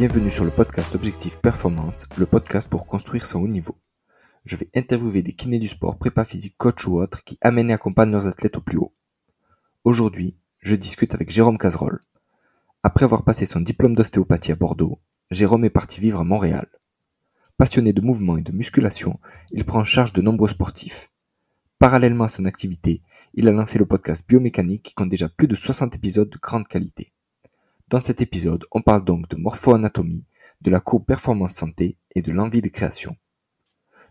Bienvenue sur le podcast Objectif Performance, le podcast pour construire son haut niveau. Je vais interviewer des kinés du sport, prépa physique, coach ou autres qui amènent et accompagnent leurs athlètes au plus haut. Aujourd'hui, je discute avec Jérôme Cazerolle. Après avoir passé son diplôme d'ostéopathie à Bordeaux, Jérôme est parti vivre à Montréal. Passionné de mouvement et de musculation, il prend en charge de nombreux sportifs. Parallèlement à son activité, il a lancé le podcast Biomécanique qui compte déjà plus de 60 épisodes de grande qualité. Dans cet épisode, on parle donc de morpho-anatomie, de la courbe performance santé et de l'envie de création.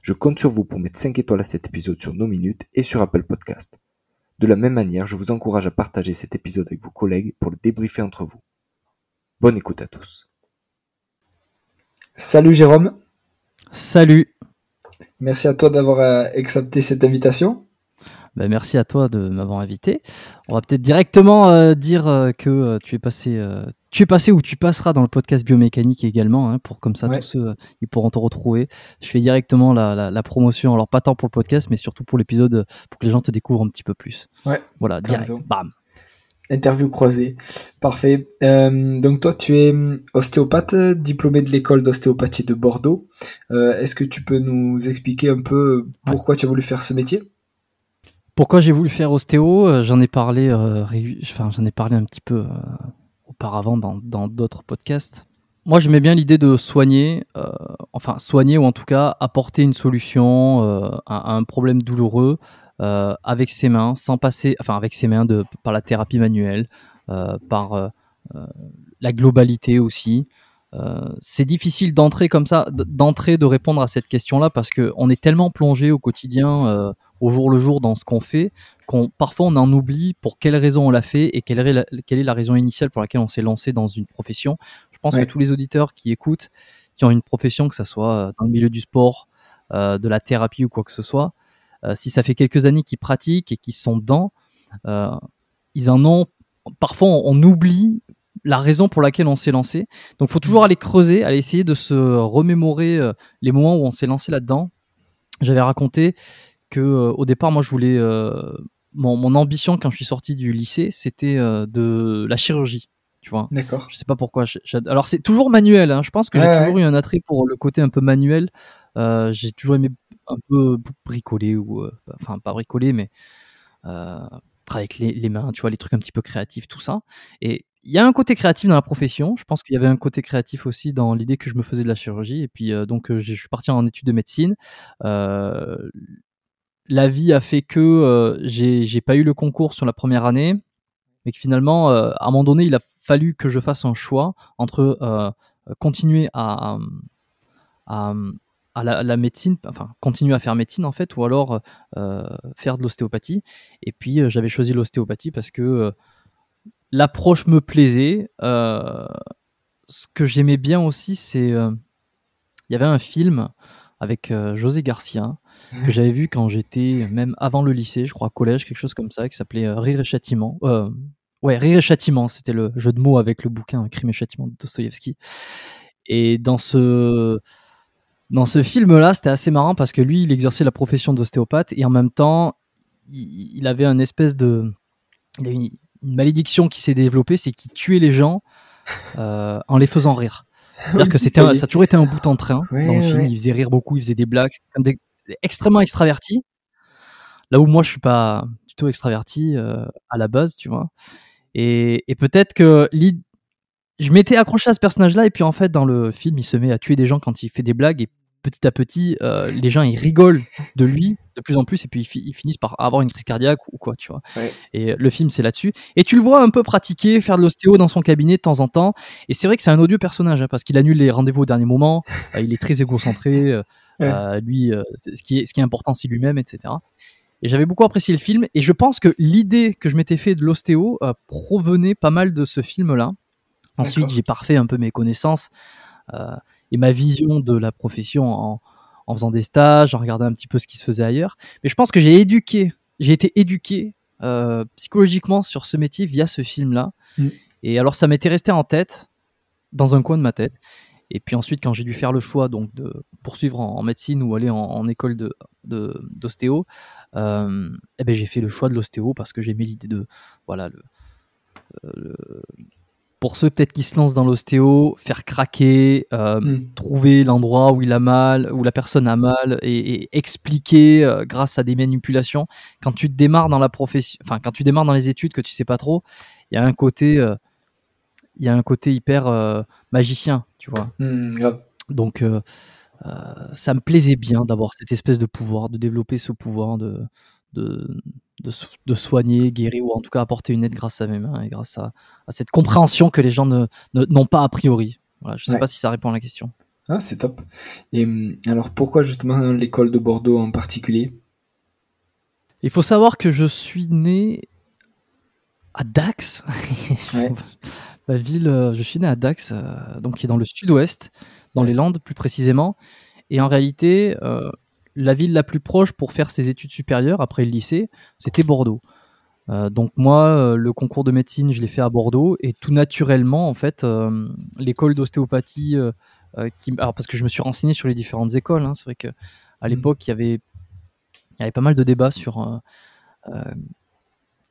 Je compte sur vous pour mettre 5 étoiles à cet épisode sur nos minutes et sur Apple Podcast. De la même manière, je vous encourage à partager cet épisode avec vos collègues pour le débriefer entre vous. Bonne écoute à tous. Salut Jérôme. Salut. Merci à toi d'avoir euh, accepté cette invitation. Ben, merci à toi de m'avoir invité. On va peut-être directement euh, dire euh, que tu es passé, tu es passé ou tu passeras dans le podcast biomécanique également, hein, pour comme ça tous ceux ils pourront te retrouver. Je fais directement la, promotion, alors pas tant pour le podcast, mais surtout pour l'épisode, pour que les gens te découvrent un petit peu plus. Ouais. Voilà, direct, bam. Interview croisée. Parfait. Euh, donc toi, tu es hum, ostéopathe, diplômé de l'école d'ostéopathie de Bordeaux. Euh, est-ce que tu peux nous expliquer un peu pourquoi tu as voulu faire ce métier? Pourquoi j'ai voulu faire ostéo euh, J'en ai parlé, enfin j'en ai parlé un petit peu auparavant dans d'autres podcasts. Moi, j'aimais bien l'idée de soigner, enfin soigner ou en tout cas apporter une solution à un problème douloureux euh, avec ses mains, sans passer, enfin avec ses mains de, par la thérapie manuelle, euh, par euh, la globalité aussi. c'est difficile d'entrer comme ça, d'entrer, de répondre à cette question-là parce qu'on est tellement plongé au quotidien, au jour le jour dans ce qu'on fait, qu'on parfois on en oublie pour quelle raison on l'a fait et quelle est, la, quelle est la raison initiale pour laquelle on s'est lancé dans une profession. Je pense que tous les auditeurs qui écoutent, qui ont une profession, que ce soit dans le milieu du sport, de la thérapie ou quoi que ce soit, euh, si ça fait quelques années qu'ils pratiquent et qu'ils sont dedans, euh, ils en ont. Parfois, on, oublie la raison pour laquelle on s'est lancé. Donc, il faut toujours mm. aller creuser, aller essayer de se remémorer euh, les moments où on s'est lancé là-dedans. J'avais raconté que au départ, moi, je voulais mon, ambition quand je suis sorti du lycée, c'était de la chirurgie. Tu vois. D'accord. Je sais pas pourquoi. Alors, c'est toujours manuel. Hein. Je pense que j'ai toujours eu un attrait pour le côté un peu manuel. j'ai toujours aimé un peu bricolé ou euh, enfin pas bricolé mais euh, travailler avec les, mains, tu vois, les trucs un petit peu créatifs, tout ça. Et il y a un côté créatif dans la profession. Je pense qu'il y avait un côté créatif aussi dans l'idée que je me faisais de la chirurgie. Et puis euh, donc je suis parti en études de médecine. La vie a fait que j'ai pas eu le concours sur la première année, mais que finalement, à un moment donné, il a fallu que je fasse un choix entre continuer à, médecine, enfin continuer à faire médecine en fait, ou alors euh, faire de l'ostéopathie. Et puis euh, j'avais choisi l'ostéopathie parce que euh, l'approche me plaisait. ce que j'aimais bien aussi, c'est il y avait un film avec José Garcia que j'avais vu quand j'étais même avant le lycée, je crois collège, quelque chose comme ça, qui s'appelait Rire et châtiment. ouais, Rire et châtiment, c'était le jeu de mots avec le bouquin Crime et châtiment de Dostoïevski. Et dans ce dans ce film-là, c'était assez marrant parce que lui, il exerçait la profession d'ostéopathe et en même temps, il, avait une espèce de. une, malédiction qui s'est développée, c'est qu'il tuait les gens euh, en les faisant rire. C'est-à-dire que c'était ça a toujours été un bout en train dans le film. Il faisait rire beaucoup, il faisait des blagues, extrêmement extraverti. Là où moi, je suis pas du tout extraverti euh, à la base, tu vois. Et, et peut-être que je m'étais accroché à ce personnage-là et puis en fait dans le film il se met à tuer des gens quand il fait des blagues et petit à petit, euh, les gens ils rigolent de lui de plus en plus et puis ils, finissent par avoir une crise cardiaque ou quoi, tu vois. Et le film c'est là-dessus. Et tu le vois un peu pratiquer, faire de l'ostéo dans son cabinet de temps en temps. Et c'est vrai que c'est un odieux personnage hein, parce qu'il annule les rendez-vous au dernier moment. Euh, il est très égocentré. Euh, lui, ce qui est ce qui est important c'est lui-même, etc. Et j'avais beaucoup apprécié le film. Et je pense que l'idée que je m'étais fait de l'ostéo provenait pas mal de ce film-là. Ensuite, j'ai parfait un peu mes connaissances et ma vision de la profession en, faisant des stages, en regardant un petit peu ce qui se faisait ailleurs. Mais je pense que j'ai éduqué, j'ai été éduqué euh, psychologiquement sur ce métier via ce film-là. Mm. Et alors ça m'était resté en tête, dans un coin de ma tête. Et puis ensuite, quand j'ai dû faire le choix donc de poursuivre en, médecine ou aller en, école de d'ostéo, euh, eh ben j'ai fait le choix de l'ostéo parce que j'ai mis l'idée de voilà le, euh, pour ceux peut-être qui se lancent dans l'ostéo, faire craquer, euh, mm. trouver l'endroit où il a mal, où la personne a mal, et, expliquer euh, grâce à des manipulations. Quand tu démarres dans la profession, enfin quand tu démarres dans les études que tu sais pas trop, il y a un côté, euh, il y a un côté hyper magicien, tu vois. Mm, Donc ça me plaisait bien d'avoir cette espèce de pouvoir, de développer ce pouvoir de, de, de, soigner, guérir ou en tout cas apporter une aide grâce à mes mains et grâce à, cette compréhension que les gens n'ont ne, pas a priori. Voilà, je ne sais pas si ça répond à la question. Ah, c'est top. Et hum, alors pourquoi justement l'école de Bordeaux en particulier? Il faut savoir que je suis né à Dax. Ma ville, euh, je suis né à Dax, euh, donc qui est dans le sud-ouest, dans les Landes plus précisément. Et en réalité, euh, la ville la plus proche pour faire ses études supérieures après le lycée, c'était Bordeaux. Euh, donc moi, euh, le concours de médecine, je l'ai fait à Bordeaux et tout naturellement, en fait, euh, l'école d'ostéopathie, qui, parce que je me suis renseigné sur les différentes écoles. Hein, c'est vrai que à mmh. l'époque, il y avait, il y avait pas mal de débats sur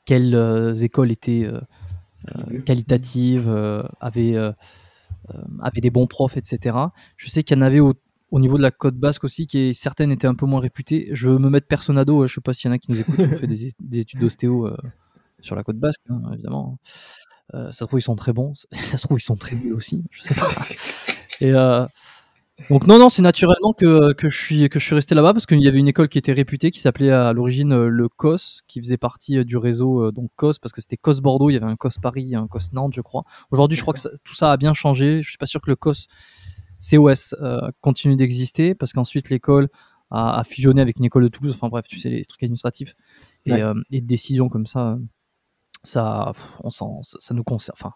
quelles écoles étaient qualitatives, avaient, avaient des bons profs, etc. Je sais qu'il y en avait au, au niveau de la côte basque aussi, qui est certaines étaient un peu moins réputées. Je veux me mettre personnado, je sais pas s'il y en a qui nous écoutent, qui ont fait des, études d'ostéo euh, sur la côte basque, hein, évidemment. Euh, ça se trouve ils sont très bons, ça se trouve ils sont très nuls aussi, je sais pas. Et euh, donc non non, c'est naturellement que, que je suis que je suis resté là-bas parce qu'il y avait une école qui était réputée qui s'appelait à l'origine le COS, qui faisait partie du réseau donc COS parce que c'était COS Bordeaux, il y avait un COS Paris, un COS Nantes, je crois. Aujourd'hui, je crois que tout ça a bien changé. Je suis pas sûr que le COS COS euh, continue d'exister parce qu'ensuite l'école a, fusionné avec une école de Toulouse. Enfin bref, tu sais, les trucs administratifs et, euh, et décisions comme ça, ça, on ça, nous concerne. Enfin,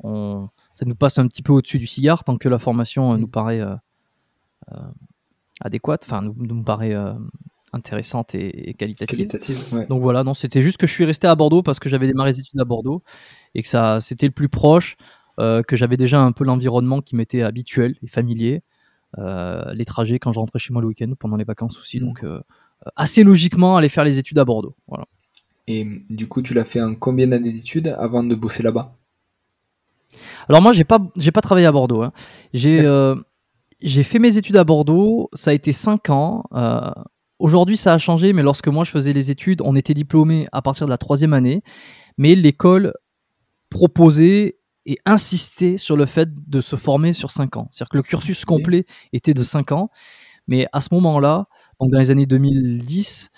on, ça nous passe un petit peu au-dessus du cigare tant que la formation euh, nous paraît adéquate, enfin, nous, nous paraît intéressante et, qualitative. Donc voilà, non, c'était juste que je suis resté à Bordeaux parce que j'avais démarré les études à Bordeaux et que ça, c'était le plus proche. Euh, que j'avais déjà un peu l'environnement qui m'était habituel et familier. Euh, les trajets quand je rentrais chez moi le week-end pendant les vacances aussi. Mm. Donc euh, assez logiquement aller faire les études à Bordeaux. Voilà. Et du coup, tu l'as fait en combien d'années d'études avant de bosser là-bas? Alors moi, j'ai pas j'ai pas travaillé à Bordeaux. Hein. J'ai j'ai fait mes études à Bordeaux. Ça a été 5 ans. Aujourd'hui, ça a changé, mais lorsque moi je faisais les études, on était diplômé à partir de la troisième année, mais l'école proposait et insister sur le fait de se former sur 5 ans. C'est-à-dire que le cursus complet était de 5 ans, mais à ce moment-là, donc dans les années 2010,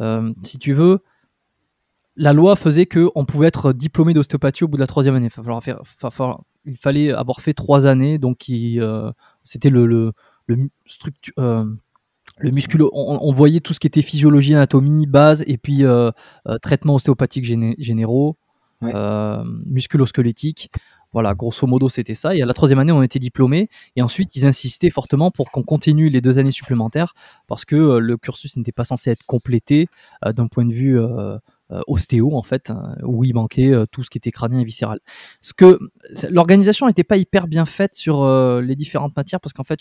euh, si tu veux, la loi faisait qu'on pouvait être diplômé d'ostéopathie au bout de la troisième année. Il, fallait avoir fait trois années, donc euh, c'était le, le, le, euh, le musculo. On, voyait tout ce qui était physiologie, anatomie, base, et puis traitement ostéopathique généraux, musculo-squelettique. Voilà, grosso modo, c'était ça. Et à la troisième année, on était diplômé. Et ensuite, ils insistaient fortement pour qu'on continue les deux années supplémentaires parce que euh, le cursus n'était pas censé être complété euh, d'un point de vue euh, ostéo, en fait, hein, où il manquait tout ce qui était crânien et viscéral. Ce que l'organisation n'était pas hyper bien faite sur les différentes matières parce qu'en fait,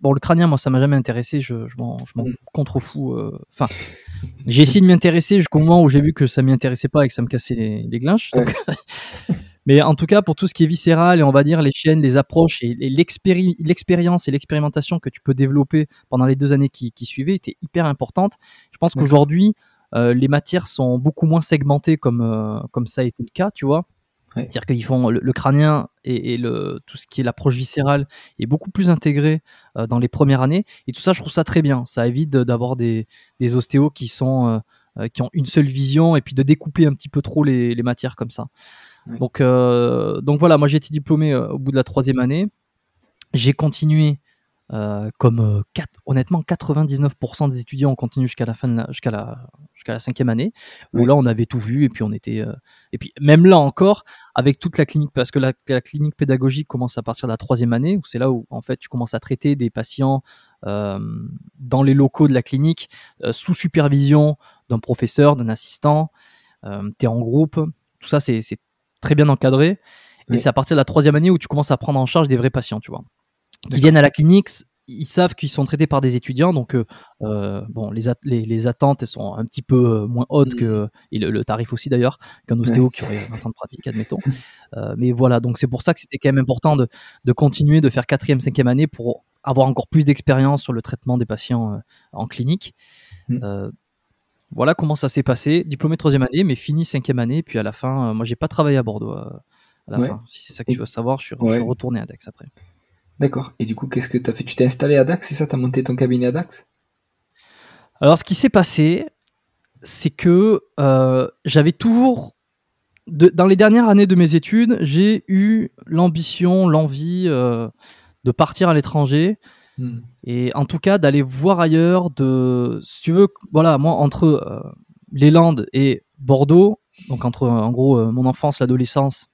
bon, le crânien, moi, ça m'a jamais intéressé. Je, je m'en mm. contrefous. Enfin, j'ai essayé de m'y intéresser jusqu'au moment où j'ai vu que ça m'y intéressait pas et que ça me cassait les, les glinches. Donc, Mais en tout cas, pour tout ce qui est viscéral et on va dire les chaînes, les approches et, l'expérience et l'expérimentation que tu peux développer pendant les deux années qui, suivaient était hyper importante. Je pense qu'aujourd'hui, euh, les matières sont beaucoup moins segmentées comme, euh, comme ça a été le cas, tu vois. C'est-à-dire qu'ils font le, crânien et, le, tout ce qui est l'approche viscérale est beaucoup plus intégré euh, dans les premières années. Et tout ça, je trouve ça très bien. Ça évite d'avoir des, des ostéos qui sont qui ont une seule vision et puis de découper un petit peu trop les, les matières comme ça. Donc, euh, donc voilà, moi j'ai été diplômé euh, au bout de la troisième année. J'ai continué euh, comme honnêtement 99% des étudiants ont continué jusqu'à la fin jusqu'à la jusqu'à la cinquième année où là on avait tout vu et puis on était et puis même là encore avec toute la clinique parce que la, clinique pédagogique commence à partir de la troisième année où c'est là où en fait tu commences à traiter des patients dans les locaux de la clinique sous supervision d'un professeur d'un assistant tu es en groupe. Tout ça c'est très bien encadré. Et c'est à partir de la troisième année où tu commences à prendre en charge des vrais patients, tu vois. Qui viennent à la clinique ils savent qu'ils sont traités par des étudiants, donc bon, les, les, attentes elles sont un petit peu moins hautes que mmh. et le, tarif aussi d'ailleurs qu'un ostéo qui aurait un temps de pratique, admettons. mais voilà, donc c'est pour ça que c'était quand même important de, de continuer de faire quatrième, cinquième année pour avoir encore plus d'expérience sur le traitement des patients en clinique. Mmh. Voilà comment ça s'est passé. Diplômé troisième année, mais fini cinquième année. Puis à la fin, euh, moi, j'ai pas travaillé à Bordeaux euh, à la fin. Si c'est ça que tu veux savoir, je suis, retourné à Dax après. D'accord. Et du coup, qu'est-ce que tu as fait? Tu t'es installé à Dax, c'est ça? Tu as monté ton cabinet à Dax? Alors, ce qui s'est passé, c'est que euh, j'avais toujours. dans les dernières années de mes études, j'ai eu l'ambition, l'envie de partir à l'étranger Hmm. Et en tout cas, d'aller voir ailleurs, de, si tu veux, voilà, moi, entre euh, les Landes et Bordeaux, donc entre, en gros, euh, mon enfance, l'adolescence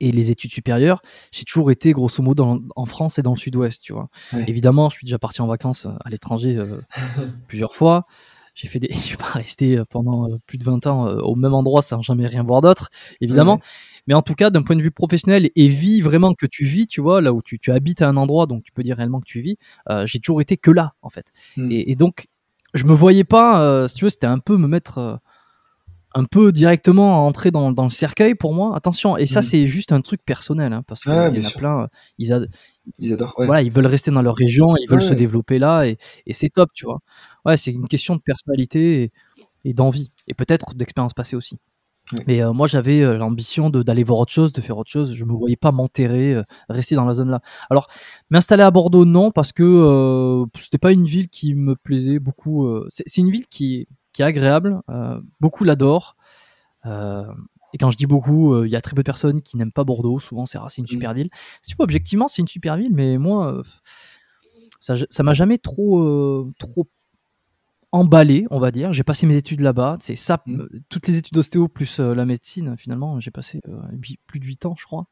et les études supérieures, j'ai toujours été, grosso modo, en France et dans le sud-ouest, tu vois. Évidemment, je suis déjà parti en vacances euh, à l'étranger plusieurs fois. J'ai fait des, je suis pas resté pendant plus de 20 ans au même endroit sans jamais rien voir d'autre, évidemment. Mais en tout cas, d'un point de vue professionnel et vie vraiment que tu vis, tu vois, là où tu, habites à un endroit, donc tu peux dire réellement que tu vis, euh, j'ai toujours été que là, en fait. Hmm. Et, donc, je me voyais pas, euh, si tu veux, c'était un peu me mettre euh, un peu directement à entrer dans, le cercueil pour moi. Attention, et ça, hmm. c'est juste un truc personnel, hein, parce qu'il y en a plein, ils, adorent. Voilà, ils veulent rester dans leur région, ils veulent se développer là, et, c'est top, tu vois. Ouais, c'est une question de personnalité et d'envie, et peut-être d'expérience passée aussi. Mais euh, moi, j'avais euh, l'ambition d'aller voir autre chose, de faire autre chose. Je me voyais pas m'enterrer, euh, rester dans la zone là. Alors, m'installer à Bordeaux, non, parce que c'était pas une ville qui me plaisait beaucoup. c'est une ville qui, qui est agréable, beaucoup l'adorent. et quand je dis beaucoup, il y a très peu de personnes qui n'aiment pas Bordeaux. Souvent, c'est une mmh. super ville. Si tu vois, objectivement, c'est une super ville, mais moi, ça, ça m'a jamais trop, trop emballé, on va dire. J'ai passé mes études là-bas. C'est ça, mmh. euh, toutes les études d'ostéo plus euh, la médecine, finalement, j'ai passé euh, plus de 8 ans, je crois.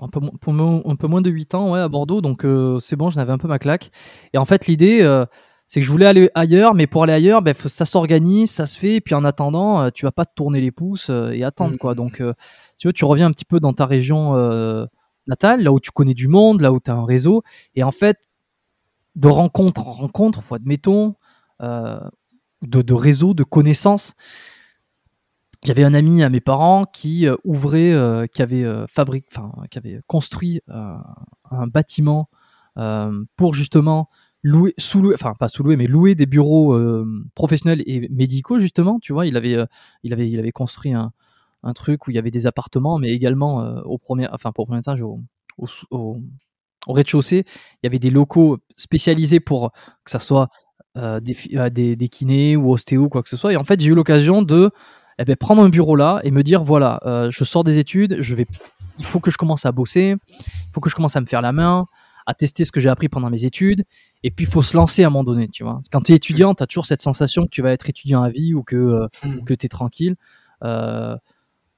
Un peu, un peu moins de 8 ans ouais, à Bordeaux, donc c'est bon, j'en avais un peu ma claque. Et en fait, l'idée, c'est que je voulais aller ailleurs, mais pour aller ailleurs, ben, ça s'organise, ça se fait, et puis en attendant, tu vas pas te tourner les pouces et attendre. quoi. Mmh. Donc, tu veux, tu reviens un petit peu dans ta région natale, là où tu connais du monde, là où tu as un réseau, et en fait, de rencontre en rencontre, admettons, euh, de, de réseau, de connaissances. J'avais un ami à mes parents qui euh, ouvrait, euh, qui avait qui avait construit un bâtiment pour justement louer, sous-louer, enfin pas sous-louer, mais louer des bureaux professionnels et médicaux justement. Tu vois, il avait, il avait, il avait construit un, truc où il y avait des appartements, mais également au premier, enfin pour au premier étage, au, au rez-de-chaussée, il y avait des locaux spécialisés pour que ça soit euh, euh, des, des, kinés ou ostéo, quoi que ce soit. Et en fait, j'ai eu l'occasion de eh ben, prendre un bureau là et me dire voilà, euh, je sors des études, je vais, il faut que je commence à bosser, il faut que je commence à me faire la main, à tester ce que j'ai appris pendant mes études. Et puis, il faut se lancer à un moment donné, tu vois. Quand tu es étudiant, tu as toujours cette sensation que tu vas être étudiant à vie ou que, mmh. que tu es tranquille.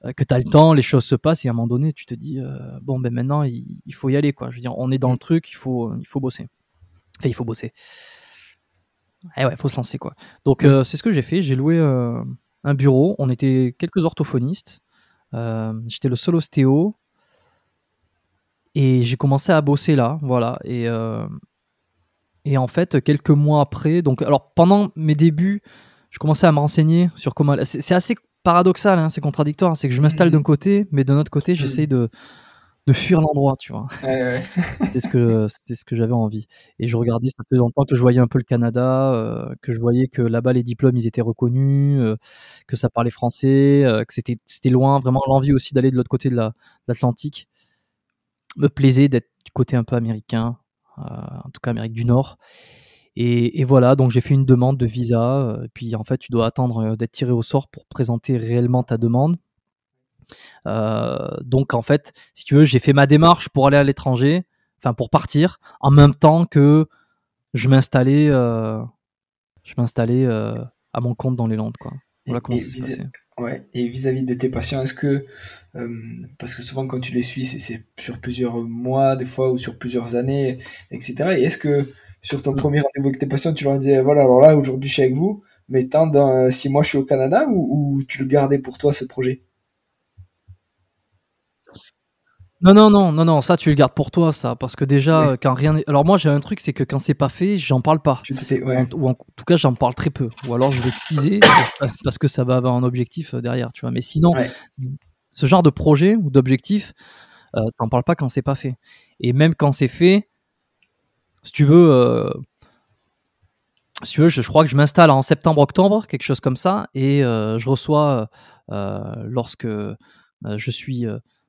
Euh, que tu as le temps, les choses se passent et à un moment donné, tu te dis euh, bon ben maintenant il, faut y aller quoi. Je veux dire, on est dans le truc, il faut il faut bosser. Enfin, il faut bosser. Eh ouais, faut se lancer quoi. Donc euh, c'est ce que j'ai fait. J'ai loué un bureau. On était quelques orthophonistes. J'étais le seul ostéo et j'ai commencé à bosser là, voilà. Et et en fait quelques mois après, donc alors pendant mes débuts, je commençais à me renseigner sur comment. C'est assez paradoxal, hein, c'est contradictoire. C'est que je m'installe d'un côté, mais d'un autre côté, j'essaie de, de fuir l'endroit, tu vois. c'était ce que c'était ce que j'avais envie. Et je regardais, ça fait longtemps que je voyais un peu le Canada, euh, que je voyais que là-bas les diplômes ils étaient reconnus, euh, que ça parlait français, euh, que c'était c'était loin. Vraiment l'envie aussi d'aller de l'autre côté de l'Atlantique me plaisait d'être du côté un peu américain, en tout cas Amérique du Nord. Et, voilà, donc j'ai fait une demande de visa. Euh, puis en fait, tu dois attendre euh, d'être tiré au sort pour présenter réellement ta demande. Euh, donc en fait, si tu veux, j'ai fait ma démarche pour aller à l'étranger, enfin pour partir, en même temps que je m'installais, je m'installais à mon compte dans les Landes, quoi. Voilà comment ça s'est passé. Ouais. Et vis-à-vis de tes patients, est-ce que, parce que souvent quand tu les suis, c'est sur plusieurs mois, des fois, ou sur plusieurs années, etc. Et est-ce que sur ton premier rendez-vous avec tes patients, tu leur disais, voilà, alors là, aujourd'hui, je suis avec vous, mais tant dans six mois, je suis au Canada, ou, tu le gardais pour toi, ce projet? Non, non, non, non, non, ça tu le gardes pour toi, ça, parce que déjà, quand rien Alors moi, j'ai un truc, c'est que quand c'est pas fait, j'en parle pas. ou en tout cas, j'en parle très peu. Ou alors je vais teaser parce que ça va avoir un objectif euh, derrière, tu vois. Mais sinon, ce genre de projet ou d'objectif, euh, t'en parles pas quand c'est pas fait. Et même quand c'est fait, si tu veux, euh, si tu veux, je, crois que je m'installe en septembre-octobre, quelque chose comme ça, et je reçois lorsque je suis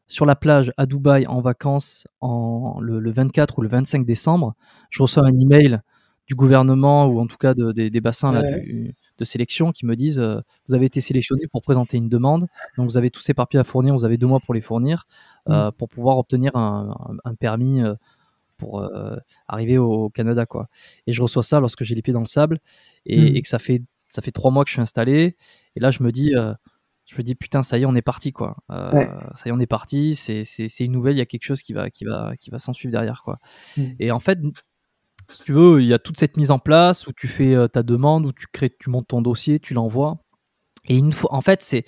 sur la plage à Dubaï en vacances en, le, 24 ou le 25 décembre, je reçois un email du gouvernement ou en tout cas des bassins de sélection qui me disent euh, vous avez été sélectionné pour présenter une demande, donc vous avez tous ces papiers à fournir, vous avez deux mois pour les fournir euh, mmh. pour pouvoir obtenir un, permis euh, pour arriver au Canada quoi. Et je reçois ça lorsque j'ai les pieds dans le sable et, mmh. et, que ça fait ça fait trois mois que je suis installé. Et là je me dis je me dis putain ça y est on est parti quoi. Euh, ça y est on est parti. C'est une nouvelle. Il y a quelque chose qui va qui va qui va s'en suivre derrière quoi. Mm. et en fait si tu veux il y a toute cette mise en place où tu fais euh, ta demande où tu crées tu montes ton dossier tu l'envoies. Et une fois en fait c'est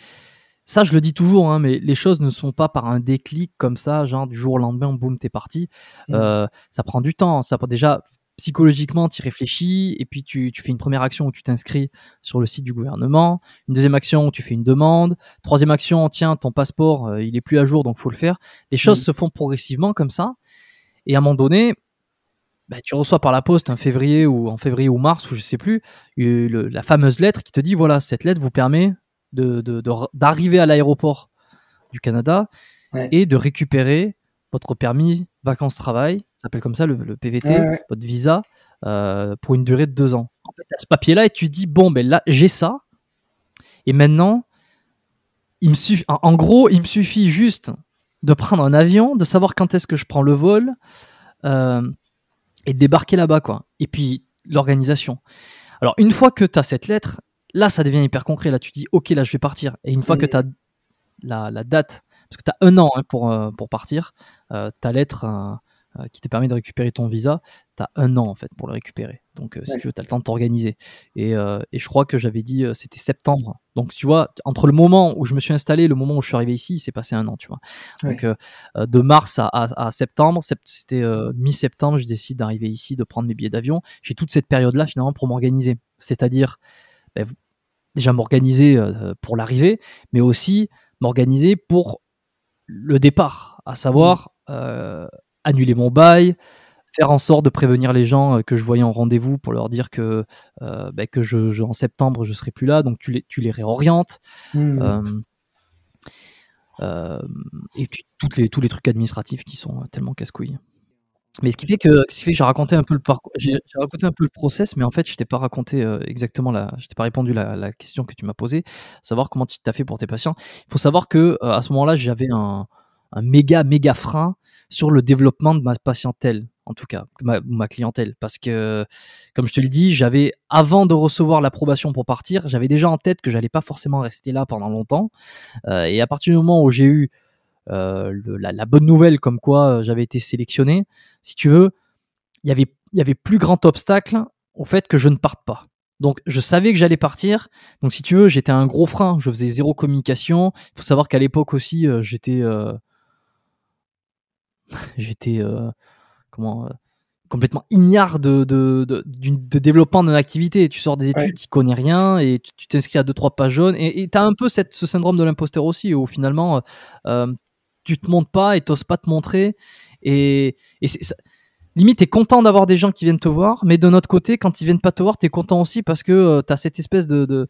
ça je le dis toujours hein, mais les choses ne sont pas par un déclic comme ça genre du jour au lendemain boum t'es parti mm. euh, ça prend du temps ça déjà psychologiquement, tu réfléchis, et puis tu, fais une première action où tu t'inscris sur le site du gouvernement, une deuxième action où tu fais une demande, troisième action, tiens, ton passeport, euh, il est plus à jour, donc faut le faire. Les choses se font progressivement comme ça, et à un moment donné, bah, tu reçois par la poste en février ou en février ou mars, ou je sais plus, la fameuse lettre qui te dit, voilà, cette lettre vous permet d'arriver à l'aéroport du Canada et de récupérer votre permis vacances-travail, ça s'appelle comme ça le, PVT, votre visa, euh, pour une durée de deux ans. En fait, as ce papier-là et tu dis, bon, ben là, j'ai ça. Et maintenant, il me suffit, en, gros, il me suffit juste de prendre un avion, de savoir quand est-ce que je prends le vol euh, et de débarquer là-bas, quoi. Et puis, l'organisation. Alors, une fois que tu as cette lettre, là, ça devient hyper concret. Là, tu dis, OK, là, je vais partir. Et une fois que tu as la, la, date parce que tu as un an hein, pour, euh, pour partir. Euh, ta lettre euh, qui te permet de récupérer ton visa, tu as un an en fait pour le récupérer. Donc si tu veux, tu as le temps de t'organiser. Et, et, je crois que j'avais dit c'était septembre. Donc tu vois, entre le moment où je me suis installé et le moment où je suis arrivé ici, il s'est passé un an, tu vois. Donc de mars à, à, septembre, c'était mi-septembre, je décide d'arriver ici, de prendre mes billets d'avion. J'ai toute cette période-là finalement pour m'organiser. C'est-à-dire ben, déjà m'organiser pour l'arrivée, mais aussi m'organiser pour le départ, à savoir mmh. euh, annuler mon bail, faire en sorte de prévenir les gens euh, que je voyais en rendez-vous pour leur dire que, euh, bah, que je, en septembre je serai plus là, donc tu les, tu les réorientes. Mmh. et puis toutes les, tous les trucs administratifs qui sont tellement casse-couilles. Mais ce qui fait que, ce qui fait j'ai raconté un peu le process, mais en fait, je t'ai pas raconté euh, exactement je t'ai pas répondu la, la question que tu m'as posée, savoir comment tu t'as fait pour tes patients. Il faut savoir que euh, à ce moment-là, j'avais un, un méga méga frein sur le développement de ma patientèle, en tout cas ma, ma clientèle, parce que comme je te l'ai dit, j'avais avant de recevoir l'approbation pour partir, j'avais déjà en tête que j'allais pas forcément rester là pendant longtemps, euh, et à partir du moment où j'ai eu euh, la, bonne nouvelle comme quoi euh, j'avais été sélectionné, si tu veux, il y avait, y avait plus grand obstacle au fait que je ne parte pas. Donc je savais que j'allais partir. Donc si tu veux, j'étais un gros frein. Je faisais zéro communication. Il faut savoir qu'à l'époque aussi, euh, j'étais, j'étais comment complètement ignare de, de, de, de développement d'une activité. Tu sors des études, tu connais rien et tu t'inscris à deux trois pages jaunes et tu as un peu cette, ce syndrome de l'imposteur aussi où finalement tu te montres pas et t'oses pas te montrer. Et, et c'est, limite, tu es content d'avoir des gens qui viennent te voir, mais de notre côté, quand ils viennent pas te voir, tu es content aussi parce que euh, tu as cette espèce de, de,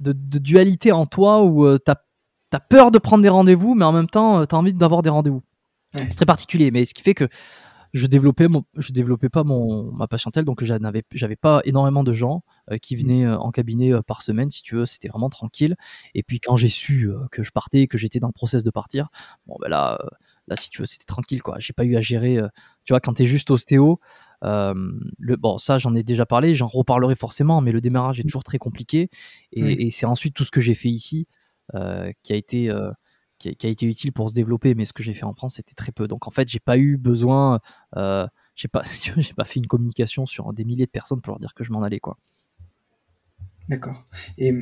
de, dualité en toi où euh, tu as, peur de prendre des rendez-vous, mais en même temps, euh, tu as envie d'avoir des rendez-vous. C'est très particulier, mais ce qui fait que je développais mon, je développais pas mon ma patientèle donc j'avais j'avais pas énormément de gens euh, qui venaient euh, en cabinet euh, par semaine si tu veux c'était vraiment tranquille. Et puis quand j'ai su que je partais que j'étais dans le process de partir bon ben là là si tu veux c'était tranquille quoi. J'ai pas eu à gérer tu vois quand tu es juste ostéo le, bon, ça, j'en ai déjà parlé, j'en reparlerai forcément, mais le démarrage est toujours très compliqué. Et, et c'est ensuite tout ce que j'ai fait ici qui a été qui a, été utile pour se développer, mais ce que j'ai fait en France, c'était très peu. Donc en fait, j'ai pas eu besoin, euh, j'ai pas, j'ai pas fait une communication sur des milliers de personnes pour leur dire que je m'en allais, quoi. D'accord. Et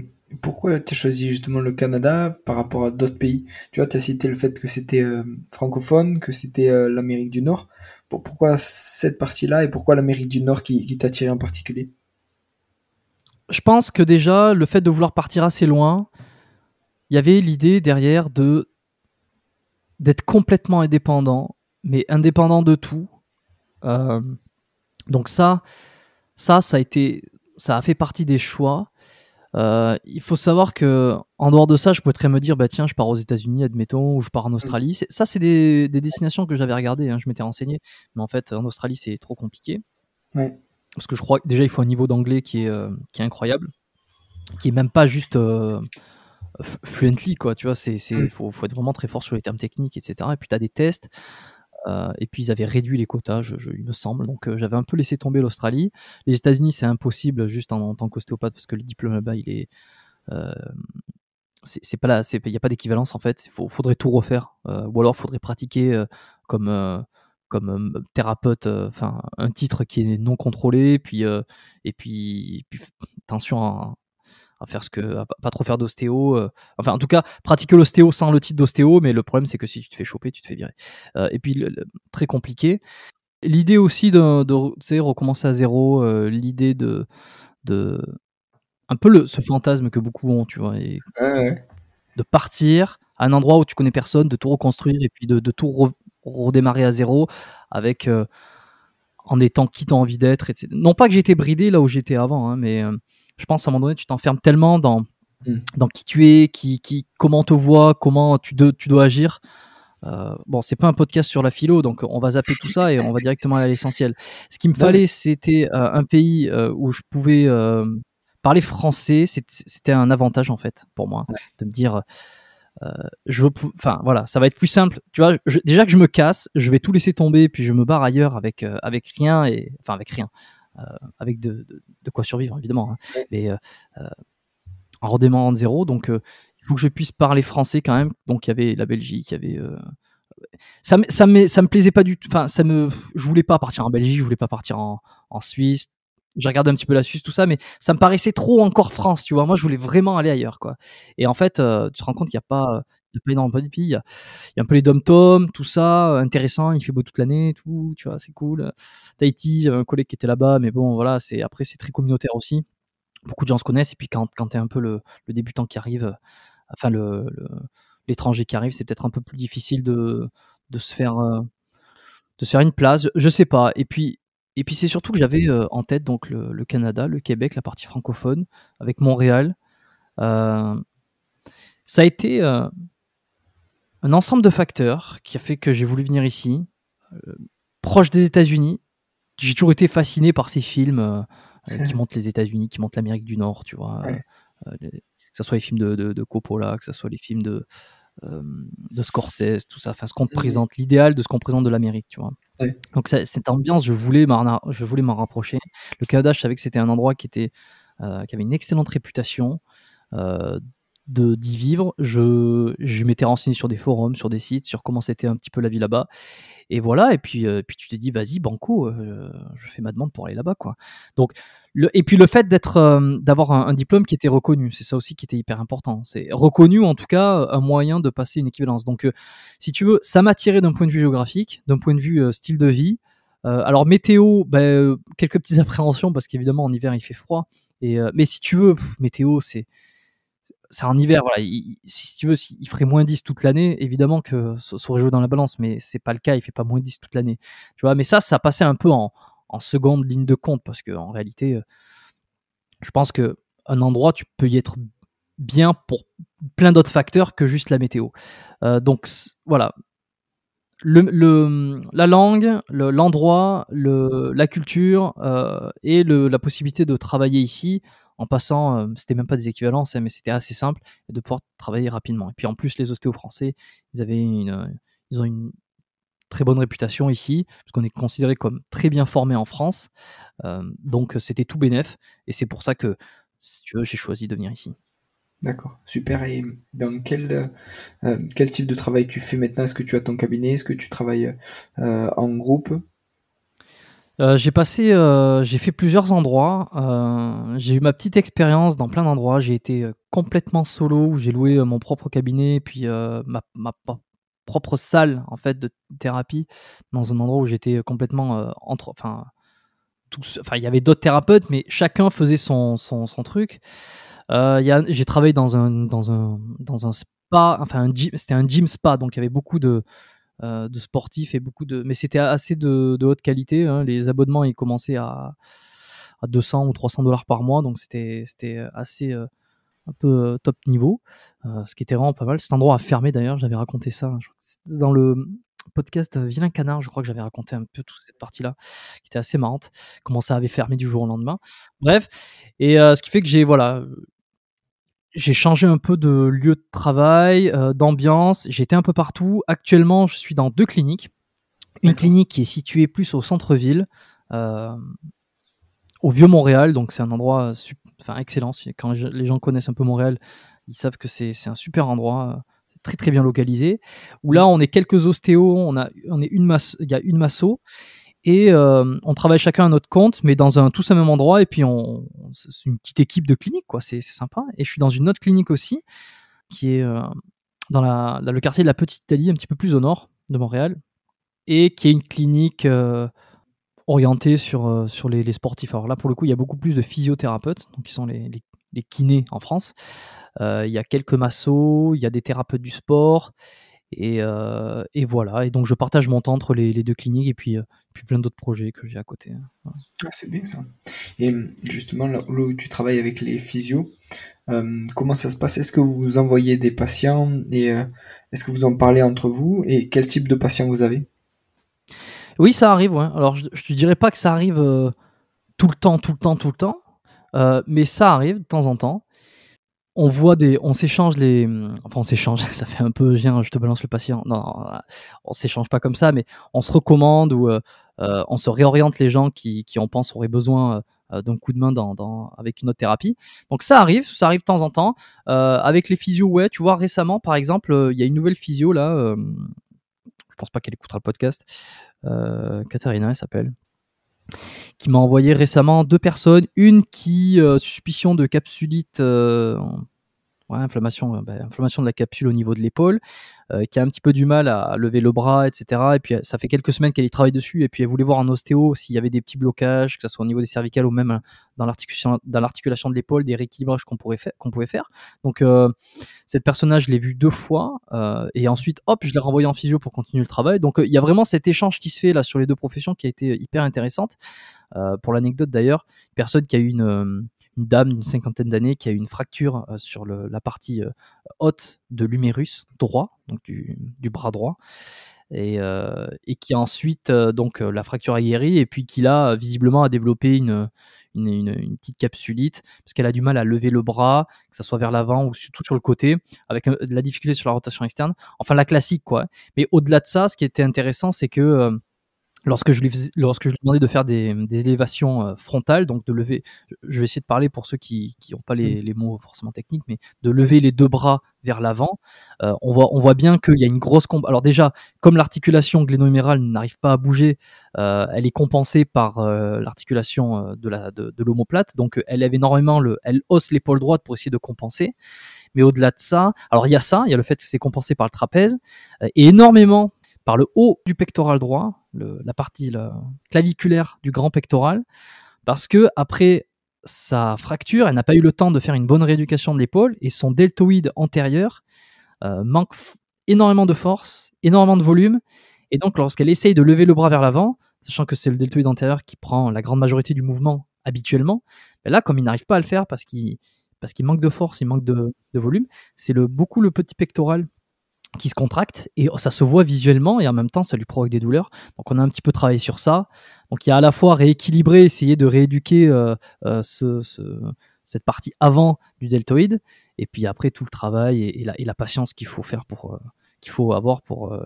pourquoi tu as choisi justement le Canada par rapport à d'autres pays? Tu vois, tu as cité le fait que c'était euh, francophone, que c'était euh, l'Amérique du Nord. pourquoi cette partie-là et pourquoi l'Amérique du Nord qui, qui t'a attiré en particulier? Je pense que déjà, le fait de vouloir partir assez loin, il y avait l'idée derrière de d'être complètement indépendant, mais indépendant de tout. Euh, donc ça, ça, ça a été, ça a fait partie des choix. Euh, il faut savoir que en dehors de ça, je pourrais me dire, bah tiens, je pars aux États-Unis, admettons, ou je pars en Australie. Ça, c'est des, destinations que j'avais regardées. Hein, je m'étais renseigné, mais en fait, en Australie, c'est trop compliqué. Parce que je crois que déjà, il faut un niveau d'anglais qui est, euh, qui est incroyable, qui est même pas juste fluently, quoi. Tu vois, c'est, mm. faut, faut, être vraiment très fort sur les termes techniques, etc. Et puis, tu as des tests. Euh, et puis ils avaient réduit les quotas, il me semble. Donc euh, j'avais un peu laissé tomber l'Australie. Les États-Unis, c'est impossible juste en, tant qu'ostéopathe parce que le diplôme là-bas, il est. Euh, c'est pas là, il n'y a pas d'équivalence en fait. Il faudrait tout refaire. ou alors il faudrait pratiquer comme comme thérapeute, enfin un titre qui est non contrôlé, puis et puis, puis attention à, à faire ce que, pas trop faire d'ostéo. Euh, enfin, en tout cas, pratiquer l'ostéo sans le titre d'ostéo, mais le problème c'est que si tu te fais choper, tu te fais virer. Euh, et puis très compliqué. L'idée aussi de, de recommencer à zéro, euh, l'idée de, de un peu le, ce fantasme que beaucoup ont, tu vois, et de partir à un endroit où tu connais personne, de tout reconstruire et puis de, de tout redémarrer à zéro avec en étant qui t'as envie d'être. Non pas que été bridé là où j'étais avant, hein, mais je pense à un moment donné, tu t'enfermes tellement dans, mm. dans qui tu es, qui, qui, comment on te voit, comment tu, tu dois agir. Euh, bon, c'est pas un podcast sur la philo, donc on va zapper tout ça et on va directement aller à l'essentiel. Ce qu'il me fallait, c'était euh, un pays euh, où je pouvais euh, parler français. C'était un avantage en fait pour moi de me dire. je veux, enfin voilà, ça va être plus simple. Tu vois, déjà que je me casse, je vais tout laisser tomber, puis je me barre ailleurs avec avec rien et enfin avec rien, avec de, quoi survivre évidemment, hein. mais euh, euh, en redémarrant de zéro. Donc il faut que je puisse parler français quand même. Donc il y avait la Belgique, il y avait ça me, ça me, ça me plaisait pas du tout. Enfin, ça me, je voulais pas partir en Belgique, je voulais pas partir en, en Suisse. J'ai regardé un petit peu la Suisse, tout ça, mais ça me paraissait trop encore France, tu vois. Moi, je voulais vraiment aller ailleurs, quoi. Et en fait, tu te rends compte qu'il n'y a pas, il y a pas de. Il y a, un peu les dom-tom, tout ça, euh, intéressant. Il fait beau toute l'année, tout, tu vois, c'est cool. Tahiti, un collègue qui était là-bas, mais bon, voilà, c'est après c'est très communautaire aussi. Beaucoup de gens se connaissent, et puis quand, quand tu es un peu le, débutant qui arrive, euh, enfin le, l'étranger qui arrive, c'est peut-être un peu plus difficile de, de se faire euh, de se faire une place. Je sais pas. Et puis et puis c'est surtout que j'avais en tête donc le, Canada, le Québec, la partie francophone, avec Montréal. ça a été un ensemble de facteurs qui a fait que j'ai voulu venir ici, euh, proche des États-Unis. J'ai toujours été fasciné par ces films euh, euh, qui montrent les États-Unis, qui montrent l'Amérique du Nord, tu vois. que ce soit les films de, de, Coppola, que ce soit les films de, de Scorsese, tout ça. Enfin, ce qu'on mmh présente, l'idéal de ce qu'on présente de l'Amérique, tu vois. Donc, cette ambiance, je voulais m'en, je voulais m'en rapprocher. Le Canada, je savais que c'était un endroit qui, était, qui avait une excellente réputation de d'y vivre, je, je m'étais renseigné sur des forums, sur des sites, sur comment c'était un petit peu la vie là-bas. Et voilà, et puis, euh, puis tu t'es dit, vas-y, banco, euh, je fais ma demande pour aller là-bas. quoi. Donc, le, et puis le fait d'être, euh, d'avoir un, diplôme qui était reconnu, c'est ça aussi qui était hyper important. C'est reconnu, en tout cas, un moyen de passer une équivalence. Donc, si tu veux, ça m'a tiré d'un point de vue géographique, d'un point de vue style de vie. alors, météo, ben, quelques petites appréhensions, parce qu'évidemment, en hiver, il fait froid. Et, mais si tu veux, météo, c'est c'est en hiver, voilà. si tu veux, il ferait moins 10 toute l'année, évidemment que ça, aurait joué dans la balance, mais c'est pas le cas, il fait pas moins 10 toute l'année. Tu vois, mais ça, ça passait un peu en, seconde ligne de compte, parce que en réalité, euh, je pense que un endroit, tu peux y être bien pour plein d'autres facteurs que juste la météo. Euh, donc voilà. La langue, l'endroit, la culture euh, et la possibilité de travailler ici en passant, euh, c'était même pas des équivalences, mais c'était assez simple de pouvoir travailler rapidement. Et puis en plus, les ostéos français, ils avaient euh, ont une très bonne réputation ici, parce qu'on est considéré comme très bien formé en France. Euh, donc c'était tout bénef, et c'est pour ça que, si tu veux, j'ai choisi de venir ici. D'accord, super. Et dans quel type de travail tu fais maintenant? Est-ce que tu as ton cabinet? Est-ce que tu travailles en groupe? J'ai passé, j'ai fait plusieurs endroits. j'ai eu ma petite expérience dans plein d'endroits. J'ai été complètement solo, où j'ai loué mon propre cabinet, puis ma, propre salle en fait de thérapie dans un endroit où j'étais complètement entre, enfin, il y avait d'autres thérapeutes, mais chacun faisait son, truc. Euh, j'ai travaillé dans un, dans un, dans un spa, enfin, c'était un gym spa, donc il y avait beaucoup de, euh, de sportifs et beaucoup de. Mais c'était assez de, haute qualité. Hein. Les abonnements, ils commençaient à, à 200 ou 300 dollars par mois, donc c'était assez. Euh, un peu top niveau, ce qui était vraiment pas mal. Cet endroit a fermé d'ailleurs, j'avais raconté ça. Hein. dans le, podcast euh, Vilain Canard, je crois que j'avais raconté un peu toute cette partie-là, qui était assez marrante, comment ça avait fermé du jour au lendemain. Bref, et euh, ce qui fait que j'ai voilà, j'ai changé un peu de lieu de travail, euh, d'ambiance, j'étais un peu partout. Actuellement, je suis dans deux cliniques. Une clinique qui est située plus au centre-ville, au Vieux-Montréal, donc c'est un endroit enfin, excellent. Quand les gens connaissent un peu Montréal, ils savent que c'est un super endroit très très bien localisé. Où là, on est quelques ostéos, on a, on est une masse, il y a une masso et euh, on travaille chacun à notre compte, mais dans un tous au même endroit. Et puis c'est une petite équipe de clinique, quoi. C'est, sympa. Et je suis dans une autre clinique aussi, qui est euh, dans, le quartier de la Petite Italie, un petit peu plus au nord de Montréal, et qui est une clinique euh, orientée sur, les, sportifs. Alors là, pour le coup, il y a beaucoup plus de physiothérapeutes, donc qui sont les, les, kinés en France. Il y a quelques massos, il y a des thérapeutes du sport. Et, euh, et, voilà. Et donc, je partage mon temps entre les, deux cliniques et puis, euh, puis plein d'autres projets que j'ai à côté. Ah, c'est bien ça. Et justement, là où tu travailles avec les physios, comment ça se passe? Est-ce que vous envoyez des patients et est-ce que vous en parlez entre vous? Et quel type de patients vous avez? Oui, ça arrive. Ouais. Alors, je ne dirais pas que ça arrive tout le temps, tout le temps, tout le temps. mais ça arrive de temps en temps on voit des, on s'échange les, enfin on s'échange, ça fait un peu, viens, je te balance le patient. Non, on s'échange pas comme ça, mais on se recommande ou euh, euh, on se réoriente les gens qui, qui on pense auraient besoin euh, d'un coup de main avec une autre thérapie. Donc ça arrive, ça arrive de temps en temps. avec les physios, ouais, tu vois, récemment, par exemple, il y a une nouvelle physio là. je pense pas qu'elle écoutera le podcast. Katharina, elle s'appelle qui m'a envoyé récemment deux personnes, une qui euh, suspicion de capsulite, euh, inflammation, euh, bah, inflammation de la capsule au niveau de l'épaule, qui a un petit peu du mal à lever le bras, etc. Et puis ça fait quelques semaines qu'elle y travaille dessus, et puis elle voulait voir en ostéo s'il y avait des petits blocages, que ce soit au niveau des cervicales ou même dans l'articulation, dans l'articulation de l'épaule, des rééquilibrages qu'on pourrait pouvait faire. Donc cette personnage, je l'ai vue deux fois, et ensuite, hop, je l'ai renvoyé en physio pour continuer le travail. Donc il y a vraiment cet échange qui se fait là sur les deux professions qui a été hyper intéressante. Euh, pour l'anecdote d'ailleurs, personne qui a eu une, euh, dame d'une cinquantaine d'années qui a eu une fracture euh, sur la partie haute de l'humérus droit, donc du, bras droit. Et, qui a ensuite donc la fracture a guéri et puis qui là visiblement a développé une, une, petite capsulite parce qu'elle a du mal à lever le bras, que ça soit vers l'avant ou tout sur le côté, avec de la difficulté sur la rotation externe. Enfin la classique quoi. Mais au-delà de ça, ce qui était intéressant, c'est que lorsque je lui, lorsque je lui demandais de faire des, élévations euh, frontales, donc de lever, je vais essayer de parler pour ceux qui n'ont pas les, les, mots forcément techniques, mais de lever les deux bras vers l'avant, euh, on, voit, on voit bien qu'il y a une grosse... Alors déjà, comme l'articulation glénomérale n'arrive pas à bouger, euh, elle est compensée par l'articulation de l'omoplate, de, donc elle, avait énormément le, elle hausse l'épaule droite pour essayer de compenser. Mais au-delà de ça, alors il y a ça, il y a le fait que c'est compensé par le trapèze, et énormément par le haut du pectoral droit, la partie claviculaire du grand pectoral, parce que après sa fracture, elle n'a pas eu le temps de faire une bonne rééducation de l'épaule et son deltoïde antérieur euh, manque énormément de force, énormément de volume, et donc lorsqu'elle essaye de lever le bras vers l'avant, sachant que c'est le deltoïde antérieur qui prend la grande majorité du mouvement habituellement, ben là, comme il n'arrive pas à le faire parce qu'il manque de force, il manque de, volume, c'est beaucoup le petit pectoral qui se contracte et ça se voit visuellement et en même temps ça lui provoque des douleurs. Donc on a un petit peu travaillé sur ça. Donc il y a à la fois rééquilibrer, essayer de rééduquer euh, euh, ce, cette partie avant du deltoïde et puis après tout le travail et, la, patience qu'il faut faire pour euh, qu'il faut avoir pour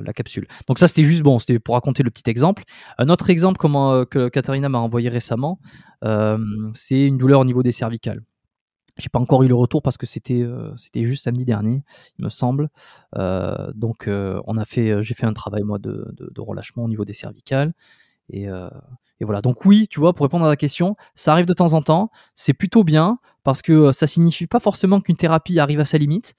la capsule. Donc ça c'était juste bon, c'était pour raconter le petit exemple. Un autre exemple que Katharina m'a envoyé récemment, c'est une douleur au niveau des cervicales. J'ai pas encore eu le retour parce que c'était euh, c'était juste samedi dernier, il me semble. Euh, donc euh, on a fait, j'ai fait un travail moi de, de, relâchement au niveau des cervicales Et, et, voilà. Donc oui, tu vois, pour répondre à la question, ça arrive de temps en temps. C'est plutôt bien parce que ça signifie pas forcément qu'une thérapie arrive à sa limite.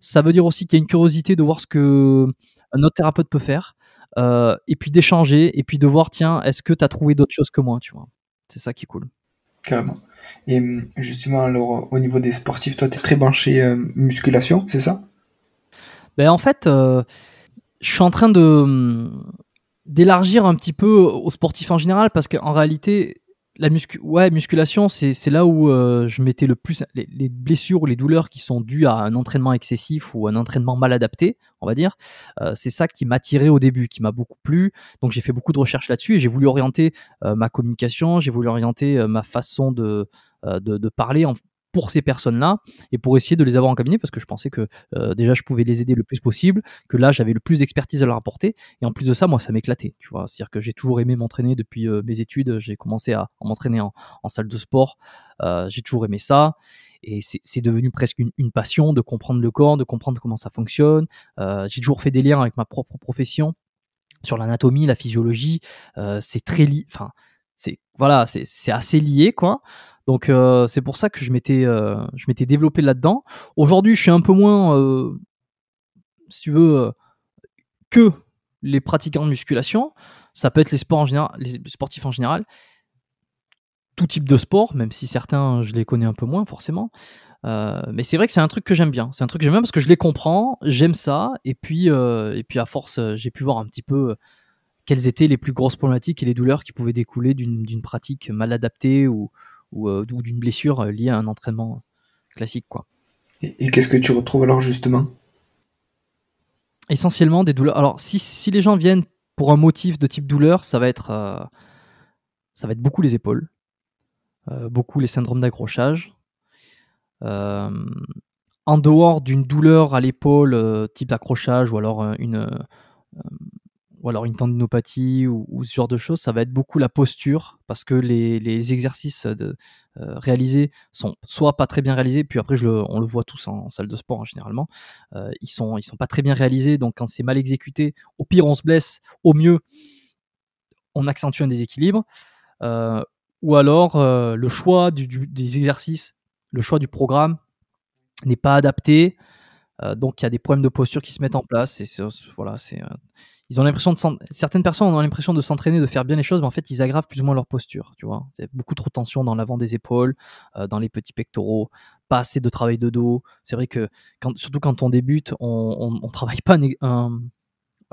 Ça veut dire aussi qu'il y a une curiosité de voir ce que un autre thérapeute peut faire. et puis d'échanger et puis de voir tiens est-ce que tu as trouvé d'autres choses que moi tu vois c'est ça qui est cool carrément. Et hum, justement alors au niveau des sportifs toi tu es très branché musculation c'est ça? Ben en fait je suis en train de hum, d'élargir un petit peu aux sportifs en général parce qu'en réalité la muscu ouais, musculation, c'est là où euh, je mettais le plus les, blessures ou les douleurs qui sont dues à un entraînement excessif ou un entraînement mal adapté, on va dire. Euh, c'est ça qui m'a tiré au début, qui m'a beaucoup plu. Donc j'ai fait beaucoup de recherches là-dessus et j'ai voulu orienter euh, ma communication, j'ai voulu orienter ma façon de, de, de, parler en, pour ces personnes-là et pour essayer de les avoir en cabinet parce que je pensais que euh, déjà je pouvais les aider le plus possible, que là j'avais le plus d'expertise à leur apporter. Et en plus de ça, moi ça m'éclatait, tu vois. C'est-à-dire que j'ai toujours aimé m'entraîner depuis euh, mes études, j'ai commencé à, m'entraîner en, salle de sport, euh, j'ai toujours aimé ça. Et c'est devenu presque une, passion de comprendre le corps, de comprendre comment ça fonctionne. j'ai toujours fait des liens avec ma propre profession sur l'anatomie, la physiologie, c'est très c'est voilà, c'est assez lié quoi. Donc euh, c'est pour ça que je m'étais euh, je m'étais développé là-dedans. Aujourd'hui, je suis un peu moins, euh, si tu veux, que les pratiquants de musculation. Ça peut être les sports en général, les sportifs en général, tout type de sport, même si certains je les connais un peu moins forcément. mais c'est vrai que c'est un truc que j'aime bien. C'est un truc que j'aime bien parce que je les comprends, j'aime ça, et puis et puis à force, j'ai pu voir un petit peu quelles étaient les plus grosses problématiques et les douleurs qui pouvaient découler d'une pratique mal adaptée ou, euh, ou, d'une blessure euh, liée à un entraînement classique. Quoi. Et, qu'est-ce que tu retrouves alors justement? Essentiellement des douleurs. Alors si, si, les gens viennent pour un motif de type douleur, ça va être, euh, ça va être beaucoup les épaules, beaucoup les syndromes d'accrochage. en dehors d'une douleur à l'épaule type accrochage ou alors une, ou alors une tendinopathie ou, ce genre de choses, ça va être beaucoup la posture parce que les, exercices de, euh, réalisés sont soit pas très bien réalisés, puis après on le voit tous en, salle de sport hein, généralement, euh, ils sont ils sont pas très bien réalisés, donc quand c'est mal exécuté, au pire on se blesse, au mieux on accentue un déséquilibre, euh, ou alors le choix des exercices, le choix du programme n'est pas adapté, donc il y a des problèmes de posture qui se mettent en place, et voilà c'est ils ont l'impression de certaines personnes ont l'impression de s'entraîner, de faire bien les choses, mais en fait ils aggravent plus ou moins leur posture. Tu vois, c'est beaucoup trop de tension dans l'avant des épaules, euh, dans les petits pectoraux, pas assez de travail de dos. C'est vrai que surtout quand on débute, on, on, travaille pas un,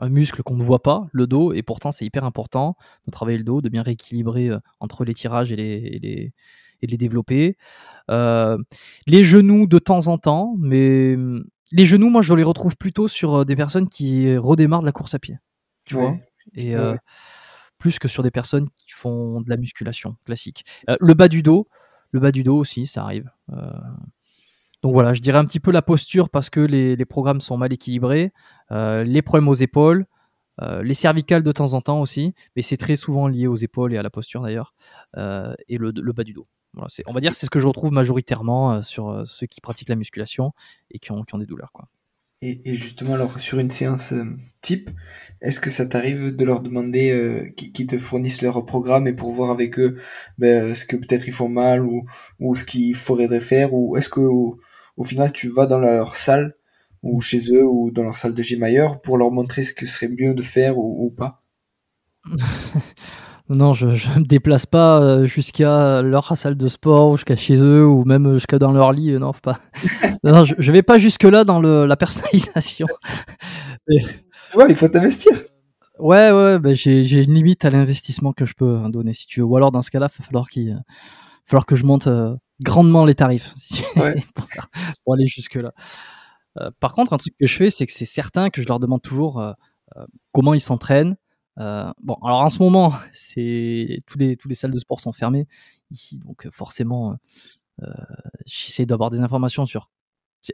muscle qu'on ne voit pas, le dos, et pourtant c'est hyper important de travailler le dos, de bien rééquilibrer euh, entre les tirages et les, et les, développer. Euh, les genoux de temps en temps, mais les genoux, moi, je les retrouve plutôt sur euh, des personnes qui redémarrent de la course à pied. Tu vois Et euh, plus que sur des personnes qui font de la musculation classique. Euh, le bas du dos, le bas du dos aussi, ça arrive. donc voilà, je dirais un petit peu la posture parce que les, programmes sont mal équilibrés, les problèmes aux épaules, les cervicales de temps en temps aussi, mais c'est très souvent lié aux épaules et à la posture d'ailleurs, et le, bas du dos on va dire c'est ce que je retrouve majoritairement euh, sur euh, ceux qui pratiquent la musculation et qui ont, des douleurs. Quoi. Et, justement, alors sur une séance euh, type, est-ce que ça t'arrive de leur demander qu'ils te fournissent leur programme et pour voir avec eux ben, ce que peut-être ils font mal ou, ou ce qu'il faudrait faire Ou est-ce que au, final tu vas dans leur salle ou chez eux ou dans leur salle de gym ailleurs pour leur montrer ce que serait mieux de faire ou, ou pas? Non, je ne me déplace pas euh, jusqu'à leur salle de sport, ou jusqu'à chez eux, ou même jusqu'à dans leur lit. Non, pas. non, je, ne vais pas jusque là dans le, la personnalisation. Ouais, il faut t'investir. Ouais, ouais, bah, j'ai une limite à l'investissement que je peux donner si tu veux. Ou alors dans ce cas-là, il va falloir qu'il falloir que je monte euh, grandement les tarifs pour, aller jusque là. Euh, par contre, un truc que je fais, c'est que c'est certain que je leur demande toujours comment ils s'entraînent, euh, bon, alors en ce moment, c'est tous les tous les salles de sport sont fermées ici, donc forcément, euh, j'essaie d'avoir des informations sur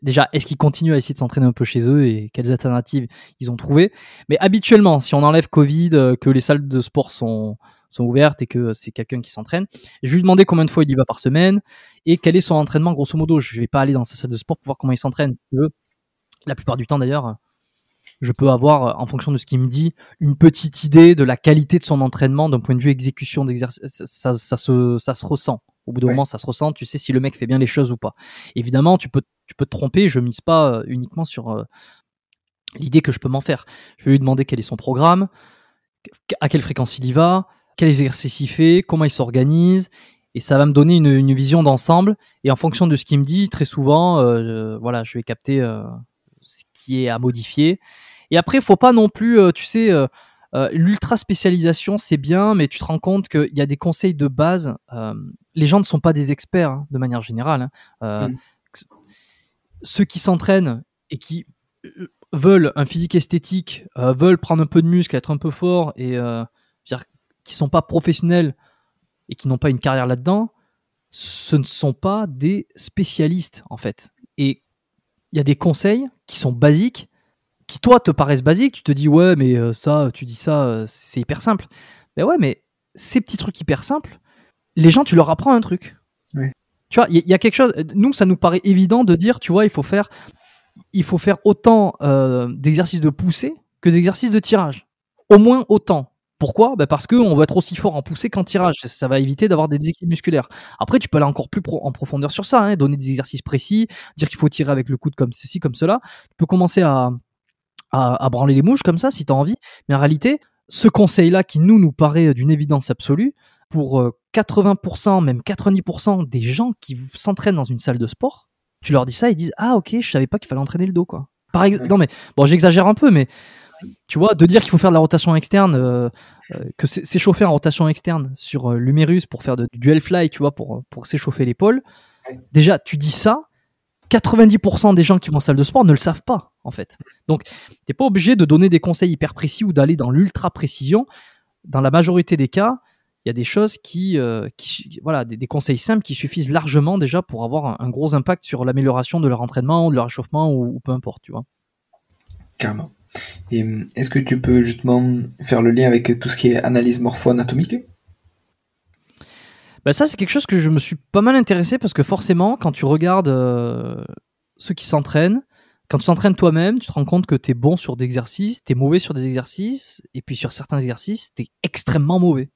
déjà est-ce qu'ils continuent à essayer de s'entraîner un peu chez eux et quelles alternatives ils ont trouvé. Mais habituellement, si on enlève Covid, euh, que les salles de sport sont sont ouvertes et que c'est quelqu'un qui s'entraîne, je lui demander combien de fois il y va par semaine et quel est son entraînement grosso modo? Je vais pas aller dans sa salle de sport pour voir comment il s'entraîne. Si. La plupart du temps d'ailleurs je peux avoir, en fonction de ce qu'il me dit, une petite idée de la qualité de son entraînement d'un point de vue exécution d'exercice. Ça, ça, se, ça se ressent. Au bout d'un moment, ça se ressent. Tu sais si le mec fait bien les choses ou pas. Évidemment, tu peux, tu peux te tromper. Je mise pas euh, uniquement sur euh, l'idée que je peux m'en faire. Je vais lui demander quel est son programme, à quelle fréquence il y va, quel exercice il fait, comment il s'organise. Et ça va me donner une, vision d'ensemble. Et en fonction de ce qu'il me dit, très souvent, euh, voilà, je vais capter ce qui est à modifier et après, il faut pas non plus, euh, tu sais, euh, euh, l'ultra spécialisation, c'est bien, mais tu te rends compte qu'il y a des conseils de base. les gens ne sont pas des experts hein, de manière générale. Hein. Mm. Ceux qui s'entraînent et qui veulent un physique esthétique, veulent prendre un peu de muscle, être un peu fort et dire qui sont pas professionnels et qui n'ont pas une carrière là-dedans, ce ne sont pas des spécialistes en fait. Et il y a des conseils qui sont basiques qui toi te paraissent basiques, tu te dis ouais mais euh, ça, tu dis ça, euh, c'est hyper simple. Mais ouais mais ces petits trucs hyper simples, les gens tu leur apprends un truc. Tu vois, il y, a quelque chose. Nous ça nous paraît évident de dire tu vois il faut faire, il faut faire autant euh, d'exercices de poussée que d'exercices de tirage, au moins autant. Pourquoi? Ben Parce qu'on va être aussi fort en poussée qu'en tirage. Ça va éviter d'avoir des déséquilibres musculaires. Après, tu peux aller encore plus en profondeur sur ça, hein, donner des exercices précis, dire qu'il faut tirer avec le coude comme ceci, comme cela. Tu peux commencer à, à, branler les mouches comme ça si tu as envie. Mais en réalité, ce conseil-là qui nous nous paraît d'une évidence absolue, pour 80%, euh, même 90% des gens qui s'entraînent dans une salle de sport, tu leur dis ça, ils disent ah ok, je savais pas qu'il fallait entraîner le dos quoi. Par exemple, non mais bon, j'exagère un peu, mais tu vois, de dire qu'il faut faire de la rotation externe, euh, euh, que s'échauffer en rotation externe sur l'humérus pour faire de, du dual fly, tu vois, pour, pour s'échauffer l'épaule. Déjà, tu dis ça, 90% des gens qui vont en salle de sport ne le savent pas, en fait. Donc, tu n'es pas obligé de donner des conseils hyper précis ou d'aller dans l'ultra précision. Dans la majorité des cas, il y a des choses qui, euh, voilà, des, conseils simples qui suffisent largement déjà pour avoir un, gros impact sur l'amélioration de leur entraînement, de leur réchauffement ou, peu importe, tu vois. Carrément. Et est-ce que tu peux justement faire le lien avec tout ce qui est analyse morpho-anatomique? Bah, ça, c'est quelque chose que je me suis pas mal intéressé parce que forcément, quand tu regardes euh, ceux qui s'entraînent, quand tu t'entraînes toi-même, tu te rends compte que tu es bon sur des exercices, tu es mauvais sur des exercices, et puis sur certains exercices, tu es extrêmement mauvais.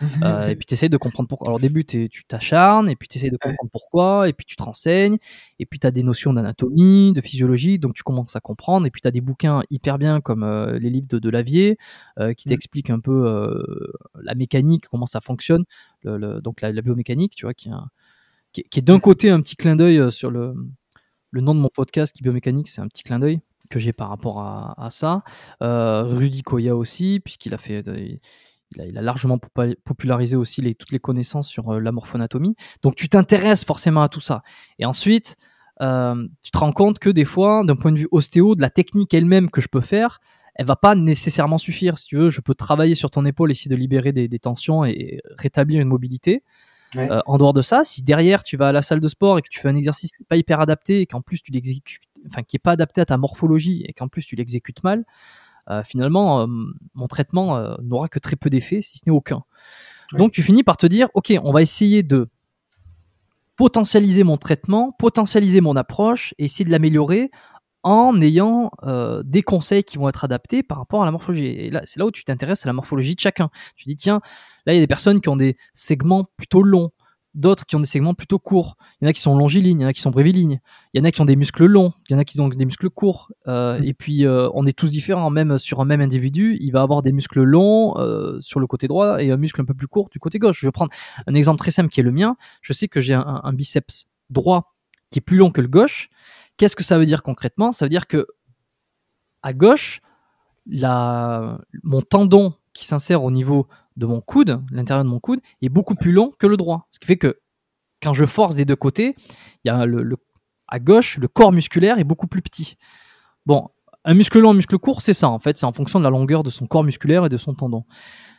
Euh, et puis tu essayes de comprendre pourquoi. Alors au début, tu t'acharnes, et puis tu essayes de comprendre pourquoi, et puis tu te renseignes, et puis tu as des notions d'anatomie, de physiologie, donc tu commences à comprendre, et puis tu as des bouquins hyper bien comme euh, les livres de, de Lavier, euh, qui mmh. t'expliquent un peu la mécanique, comment ça fonctionne, donc la, biomécanique, tu vois, qui qui est d'un côté un petit clin d'œil sur le le nom de mon podcast qui biomécanique, c'est un petit clin d'œil que j'ai par rapport à, ça. Euh, Rudy Koya aussi, puisqu'il a fait, euh, il a, largement popularisé aussi toutes les connaissances sur euh, la morphonatomie. Donc tu t'intéresses forcément à tout ça. Et ensuite, tu te rends compte que des fois, d'un point de vue ostéo, de la technique elle-même que je peux faire, elle va pas nécessairement suffire. Si tu veux, je peux travailler sur ton épaule, essayer de libérer des tensions et rétablir une mobilité. Euh, en dehors de ça, si derrière tu vas à la salle de sport et que tu fais un exercice qui n'est pas hyper adapté et qu'en plus tu l'exécutes, enfin qui est pas adapté à ta morphologie et qu'en plus tu l'exécutes mal, euh, finalement euh, mon traitement n'aura que très peu d'effet, si ce n'est aucun. Donc tu finis par te dire, ok, on va essayer de potentialiser mon traitement, potentialiser mon approche et essayer de l'améliorer en ayant des conseils qui vont être adaptés par rapport à la morphologie. Et là, c'est là où tu t'intéresses à la morphologie de chacun. Tu dis, tiens, Là, il y a des personnes qui ont des segments plutôt longs, d'autres qui ont des segments plutôt courts. Il y en a qui sont longilignes, il y en a qui sont brévilignes. Il y en a qui ont des muscles longs, il y en a qui ont des muscles courts. Euh, mm. Et puis, euh, on est tous différents, même sur un même individu. Il va avoir des muscles longs euh, sur le côté droit et un muscle un peu plus court du côté gauche. Je vais prendre un exemple très simple qui est le mien. Je sais que j'ai un, un biceps droit qui est plus long que le gauche. Qu'est-ce que ça veut dire concrètement? Ça veut dire que à gauche, mon tendon qui s'insère au niveau de mon coude, l'intérieur de mon coude, est beaucoup plus long que le droit. Ce qui fait que quand je force des deux côtés, il y a à gauche, le corps musculaire est beaucoup plus petit. Bon, un muscle long, un muscle court, c'est ça en fait, c'est en fonction de la longueur de son corps musculaire et de son tendon.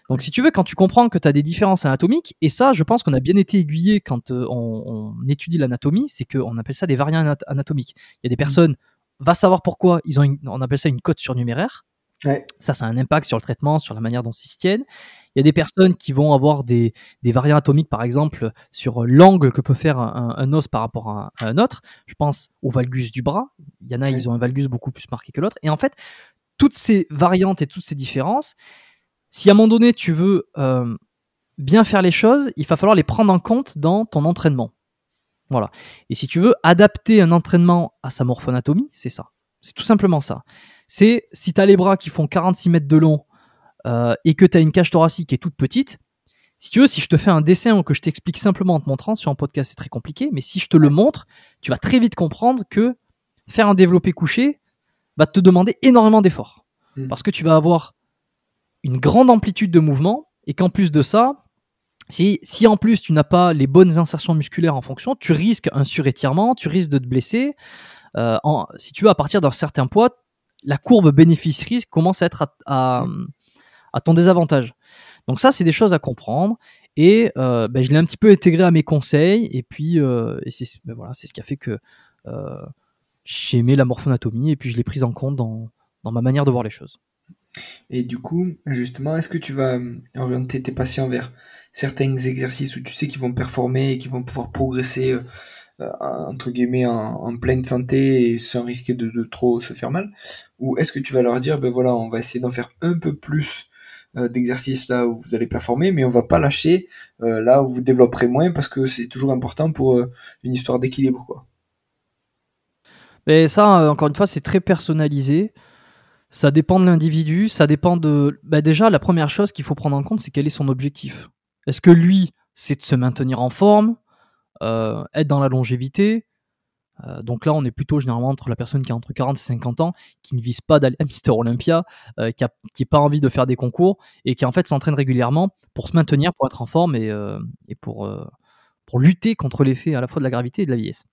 Donc si tu veux, quand tu comprends que tu as des différences anatomiques, et ça, je pense qu'on a bien été aiguillé quand euh, on, étudie l'anatomie, c'est qu'on appelle ça des variants anatomiques. Il y a des mmh. personnes, va savoir pourquoi, ils ont on appelle ça une cote surnuméraire. Ça, ça a un impact sur le traitement, sur la manière dont ils se tiennent. Il y a des personnes qui vont avoir des, des variants atomiques, par exemple, sur l'angle que peut faire un, os par rapport à, un autre. Je pense au valgus du bras. Il y en a, ils ont un valgus beaucoup plus marqué que l'autre. Et en fait, toutes ces variantes et toutes ces différences, si à un moment donné tu veux euh, bien faire les choses, il va falloir les prendre en compte dans ton entraînement. Voilà. Et si tu veux adapter un entraînement à sa morphonatomie, c'est ça. C'est tout simplement ça. C'est si tu as les bras qui font 46 mètres de long euh, et que tu as une cage thoracique qui est toute petite, si tu veux, si je te fais un dessin ou que je t'explique simplement en te montrant, sur un podcast c'est très compliqué, mais si je te le montre, tu vas très vite comprendre que faire un développé couché va te demander énormément d'efforts. Hmm. Parce que tu vas avoir une grande amplitude de mouvement et qu'en plus de ça, si, si en plus tu n'as pas les bonnes insertions musculaires en fonction, tu risques un surétirement, tu risques de te blesser. Euh, si tu veux, à partir d'un certain poids, la courbe bénéfice-risque commence à être à, ton désavantage. Donc ça, c'est des choses à comprendre. Et euh, ben, je l'ai un petit peu intégré à mes conseils. Et puis, euh, c'est ben, voilà, ce qui a fait que euh, j'ai aimé la morphonatomie. Et puis, je l'ai prise en compte dans, ma manière de voir les choses. Et du coup, justement, est-ce que tu vas orienter tes patients vers certains exercices où tu sais qu'ils vont performer et qu'ils vont pouvoir progresser entre guillemets en, pleine santé et sans risquer de, trop se faire mal? Ou est-ce que tu vas leur dire, ben voilà, on va essayer d'en faire un peu plus euh, d'exercices là où vous allez performer, mais on va pas lâcher euh, là où vous développerez moins parce que c'est toujours important pour euh, une histoire d'équilibre. Mais ça, encore une fois, c'est très personnalisé. Ça dépend de l'individu, ça dépend de. Bah déjà, la première chose qu'il faut prendre en compte, c'est quel est son objectif. Est-ce que lui, c'est de se maintenir en forme, être dans la longévité, euh, donc là, on est plutôt généralement entre la personne qui a entre 40 et 50 ans, qui ne vise pas d'aller à Mister Olympia, euh, qui n'a pas envie de faire des concours et qui en fait s'entraîne régulièrement pour se maintenir, pour être en forme et, euh, pour, pour lutter contre l'effet à la fois de la gravité et de la vieillesse.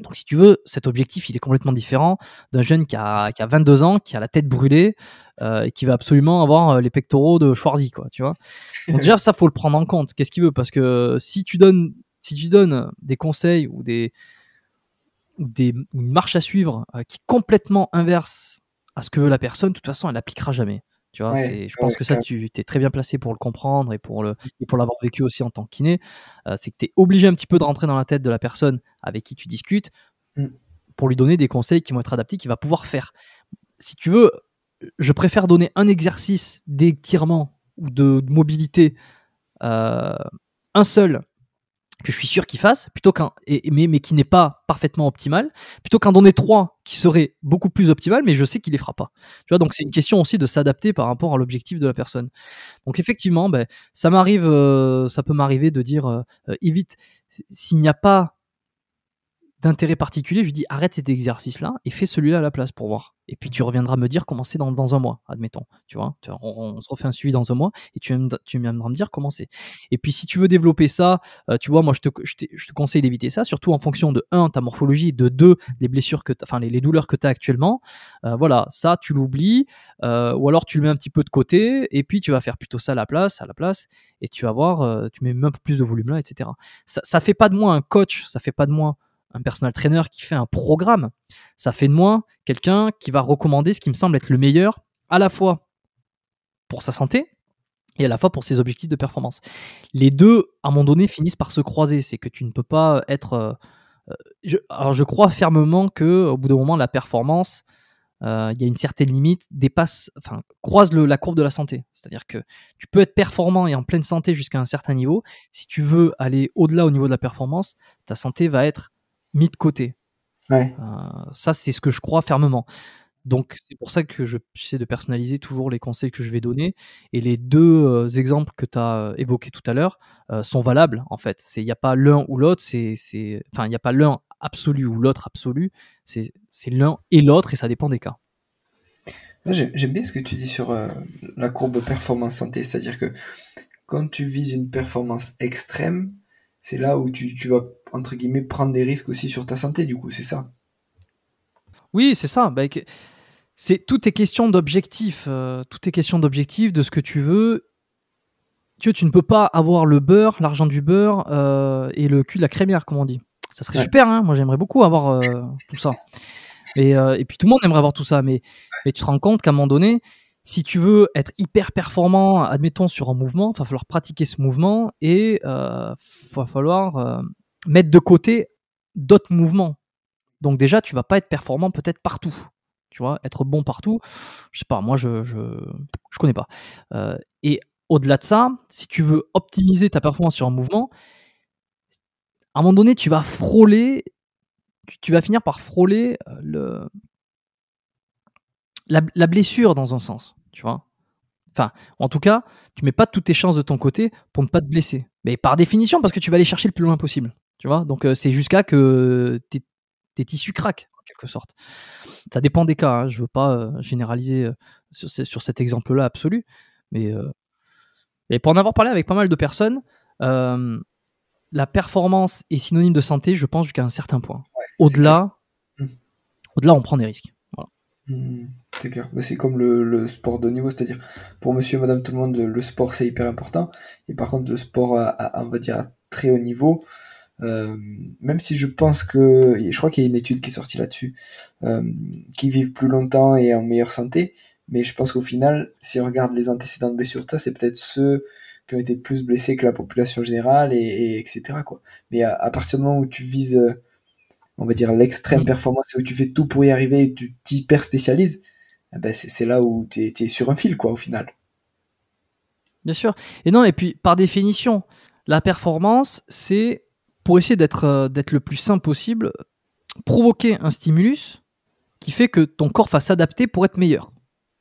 Donc si tu veux, cet objectif, il est complètement différent d'un jeune qui a, qui a 22 ans, qui a la tête brûlée et qui va absolument avoir les pectoraux de Schwarzy, quoi, tu vois. Donc déjà, ça, faut le prendre en compte. Qu'est-ce qu'il veut? Parce que si tu donnes, des conseils ou des, des, une à suivre euh, qui est complètement inverse à ce que veut la personne, de toute façon, elle n'appliquera jamais. Tu vois, je pense que ça, tu es très bien placé pour le comprendre et pour le et pour l'avoir vécu aussi en tant que kiné. Euh, c'est que tu es obligé un petit peu de rentrer dans la tête de la personne avec qui tu discutes mm. pour lui donner des conseils qui vont être adaptés, qu'il va pouvoir faire. Si tu veux, je préfère donner un exercice d'étirement ou de, mobilité, euh, un seul, que je suis sûr qu'il fasse, plutôt qu'un, mais, mais qui n'est pas parfaitement optimal, plutôt qu'un donner trois qui serait beaucoup plus optimal, mais je sais qu'il les fera pas. Tu vois, donc c'est une question aussi de s'adapter par rapport à l'objectif de la personne. Donc effectivement, ben, ça m'arrive, euh, ça peut m'arriver de dire, euh, euh, évite, s'il n'y a pas d'intérêt particulier, je lui dis arrête cet exercice-là et fais celui-là à la place pour voir. Et puis tu reviendras me dire comment c'est dans, dans, un mois, admettons. Tu vois, on, se refait un suivi dans un mois et tu, tu viendras me dire comment c'est. Et puis si tu veux développer ça, euh, tu vois, moi je te, je te, conseille d'éviter ça, surtout en fonction de 1, ta morphologie, de 2, les blessures que enfin les, douleurs que tu as actuellement. Euh, voilà, ça tu l'oublies, euh, ou alors tu le mets un petit peu de côté et puis tu vas faire plutôt ça à la place, à la place, et tu vas voir, tu mets même un peu plus de volume là, etc. Ça, ça fait pas de moi un coach, ça fait pas de moi un personal trainer qui fait un programme, ça fait de moi quelqu'un qui va recommander ce qui me semble être le meilleur à la fois pour sa santé et à la fois pour ses objectifs de performance. Les deux, à un moment donné, finissent par se croiser. C'est que tu ne peux pas être. Euh, euh, alors, je crois fermement que au bout d'un moment, la performance, euh, il y a une certaine limite, dépasse, enfin, croise la courbe de la santé. C'est-à-dire que tu peux être performant et en pleine santé jusqu'à un certain niveau. Si tu veux aller au-delà au niveau de la performance, ta santé va être mis de côté. Euh, ça, c'est ce que je crois fermement. Donc, c'est pour ça que j'essaie de personnaliser toujours les conseils que je vais donner. Et les deux euh, exemples que tu as euh, évoqués tout à l'heure sont valables, en fait. Il n'y a pas l'un ou l'autre, c'est, enfin, il n'y a pas l'un absolu ou l'autre absolu. C'est l'un et l'autre, et ça dépend des cas. J'aime bien ce que tu dis sur la courbe performance santé, c'est-à-dire que quand tu vises une performance extrême, c'est là où tu, tu, vas, entre guillemets, prendre des risques aussi sur ta santé, du coup, c'est ça? Oui, c'est ça. Bah, c'est tout est question d'objectif. Euh, tout est question d'objectif, de ce que tu veux. Tu, tu ne peux pas avoir le beurre, l'argent du beurre euh, et le cul de la crémière, comme on dit. Ça serait super, hein moi j'aimerais beaucoup avoir euh, tout ça. Et, et, puis tout le monde aimerait avoir tout ça, mais, mais tu te rends compte qu'à un moment donné, si tu veux être hyper performant, admettons sur un mouvement, il va falloir pratiquer ce mouvement et il euh, va falloir euh, mettre de côté d'autres mouvements. Donc déjà, tu vas pas être performant peut-être partout. Tu vois, être bon partout, je sais pas, moi je je, je connais pas. Euh, et au-delà de ça, si tu veux optimiser ta performance sur un mouvement, à un moment donné, tu vas frôler, tu, vas finir par frôler euh, le, la, la, blessure dans un sens, tu vois. Enfin, en tout cas, tu mets pas toutes tes chances de ton côté pour ne pas te blesser. Mais par définition, parce que tu vas aller chercher le plus loin possible. Tu vois? Donc, euh, c'est jusqu'à que tes, tes, tissus craquent, en quelque sorte. Ça dépend des cas. Hein. Je veux pas euh, généraliser euh, sur, sur, cet exemple-là absolu. Mais, et pour en avoir parlé avec pas mal de personnes, la performance est synonyme de santé, je pense, jusqu'à un certain point. au-delà, mmh. au-delà, on prend des risques. Mmh, c'est clair. C'est comme le, sport de niveau, c'est-à-dire pour monsieur et madame tout le monde, le sport c'est hyper important. Et par contre, le sport à, on va dire à très haut niveau, euh, même si je pense que, je crois qu'il y a une étude qui est sortie là-dessus, euh, qui vivent plus longtemps et en meilleure santé. Mais je pense qu'au final, si on regarde les antécédents de blessures, ça c'est peut-être ceux qui ont été plus blessés que la population générale et, etc. Quoi. Mais à, à, partir du moment où tu vises on va dire, l'extrême mm. performance où tu fais tout pour y arriver et tu t'hyper spécialises, eh ben c'est là où tu es, sur un fil, quoi, au final. Bien sûr. Et non, et puis, par définition, la performance, c'est, pour essayer d'être euh, d'être le plus simple possible, provoquer un stimulus qui fait que ton corps va s'adapter pour être meilleur.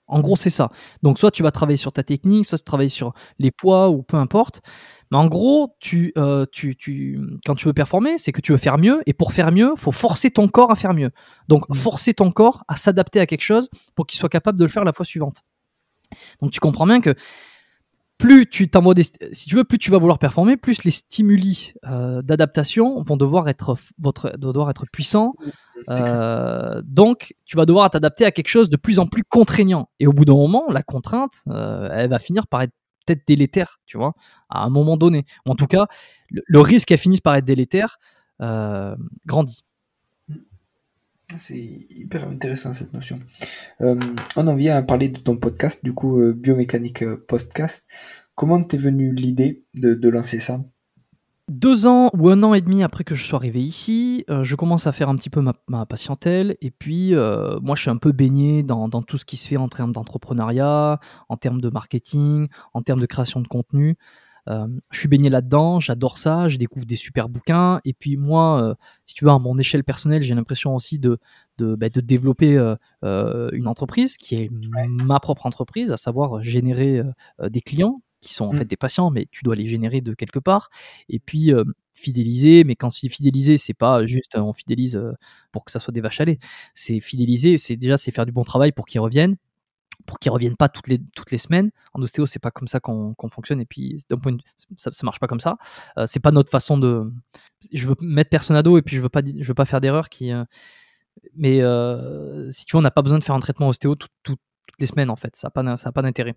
En gros, c'est ça. Donc, soit tu vas travailler sur ta technique, soit tu travailles sur les poids ou peu importe. Mais en gros, tu, euh, tu, tu, quand tu veux performer, c'est que tu veux faire mieux. Et pour faire mieux, faut forcer ton corps à faire mieux. Donc, mmh. forcer ton corps à s'adapter à quelque chose pour qu'il soit capable de le faire la fois suivante. Donc, tu comprends bien que plus tu si tu veux, plus tu vas vouloir performer, plus les stimuli euh, d'adaptation vont devoir être, votre, devoir être puissants. Euh, donc, tu vas devoir t'adapter à quelque chose de plus en plus contraignant. Et au bout d'un moment, la contrainte, elle va finir par être peut-être délétère, tu vois, à un moment donné. En tout cas, le, risque qu'elle finisse par être délétère euh, grandit. C'est hyper intéressant cette notion. Euh, on en vient à parler de ton podcast, du coup, euh, Biomécanique Podcast. Comment t'es venu l'idée de lancer ça? Deux ans ou un an et demi après que je sois arrivé ici, euh, je commence à faire un petit peu ma, patientèle. Et puis, euh, moi, je suis un peu baigné dans, tout ce qui se fait en termes d'entrepreneuriat, en termes de marketing, en termes de création de contenu. Euh, je suis baigné là-dedans, j'adore ça, je découvre des super bouquins. Et puis, moi, si tu veux, à mon échelle personnelle, j'ai l'impression aussi de, de, bah, développer une entreprise qui est ma propre entreprise, à savoir générer des clients qui sont en mmh. fait des patients, mais tu dois les générer de quelque part. Et puis fidéliser, mais quand c'est fidéliser, c'est pas juste on fidélise pour que ça soit des vaches à lait. C'est fidéliser, c'est déjà c'est faire du bon travail pour qu'ils reviennent, pour qu'ils reviennent pas toutes les toutes les semaines. En ostéo, c'est pas comme ça qu'on fonctionne. Et puis ça, ça marche pas comme ça. c'est pas notre façon de. Je veux mettre personne à dos et puis je veux pas je veux pas faire d'erreur qui. mais si tu veux, on n'a pas besoin de faire un traitement ostéo toutes les semaines en fait. Ça n'a pas, d'intérêt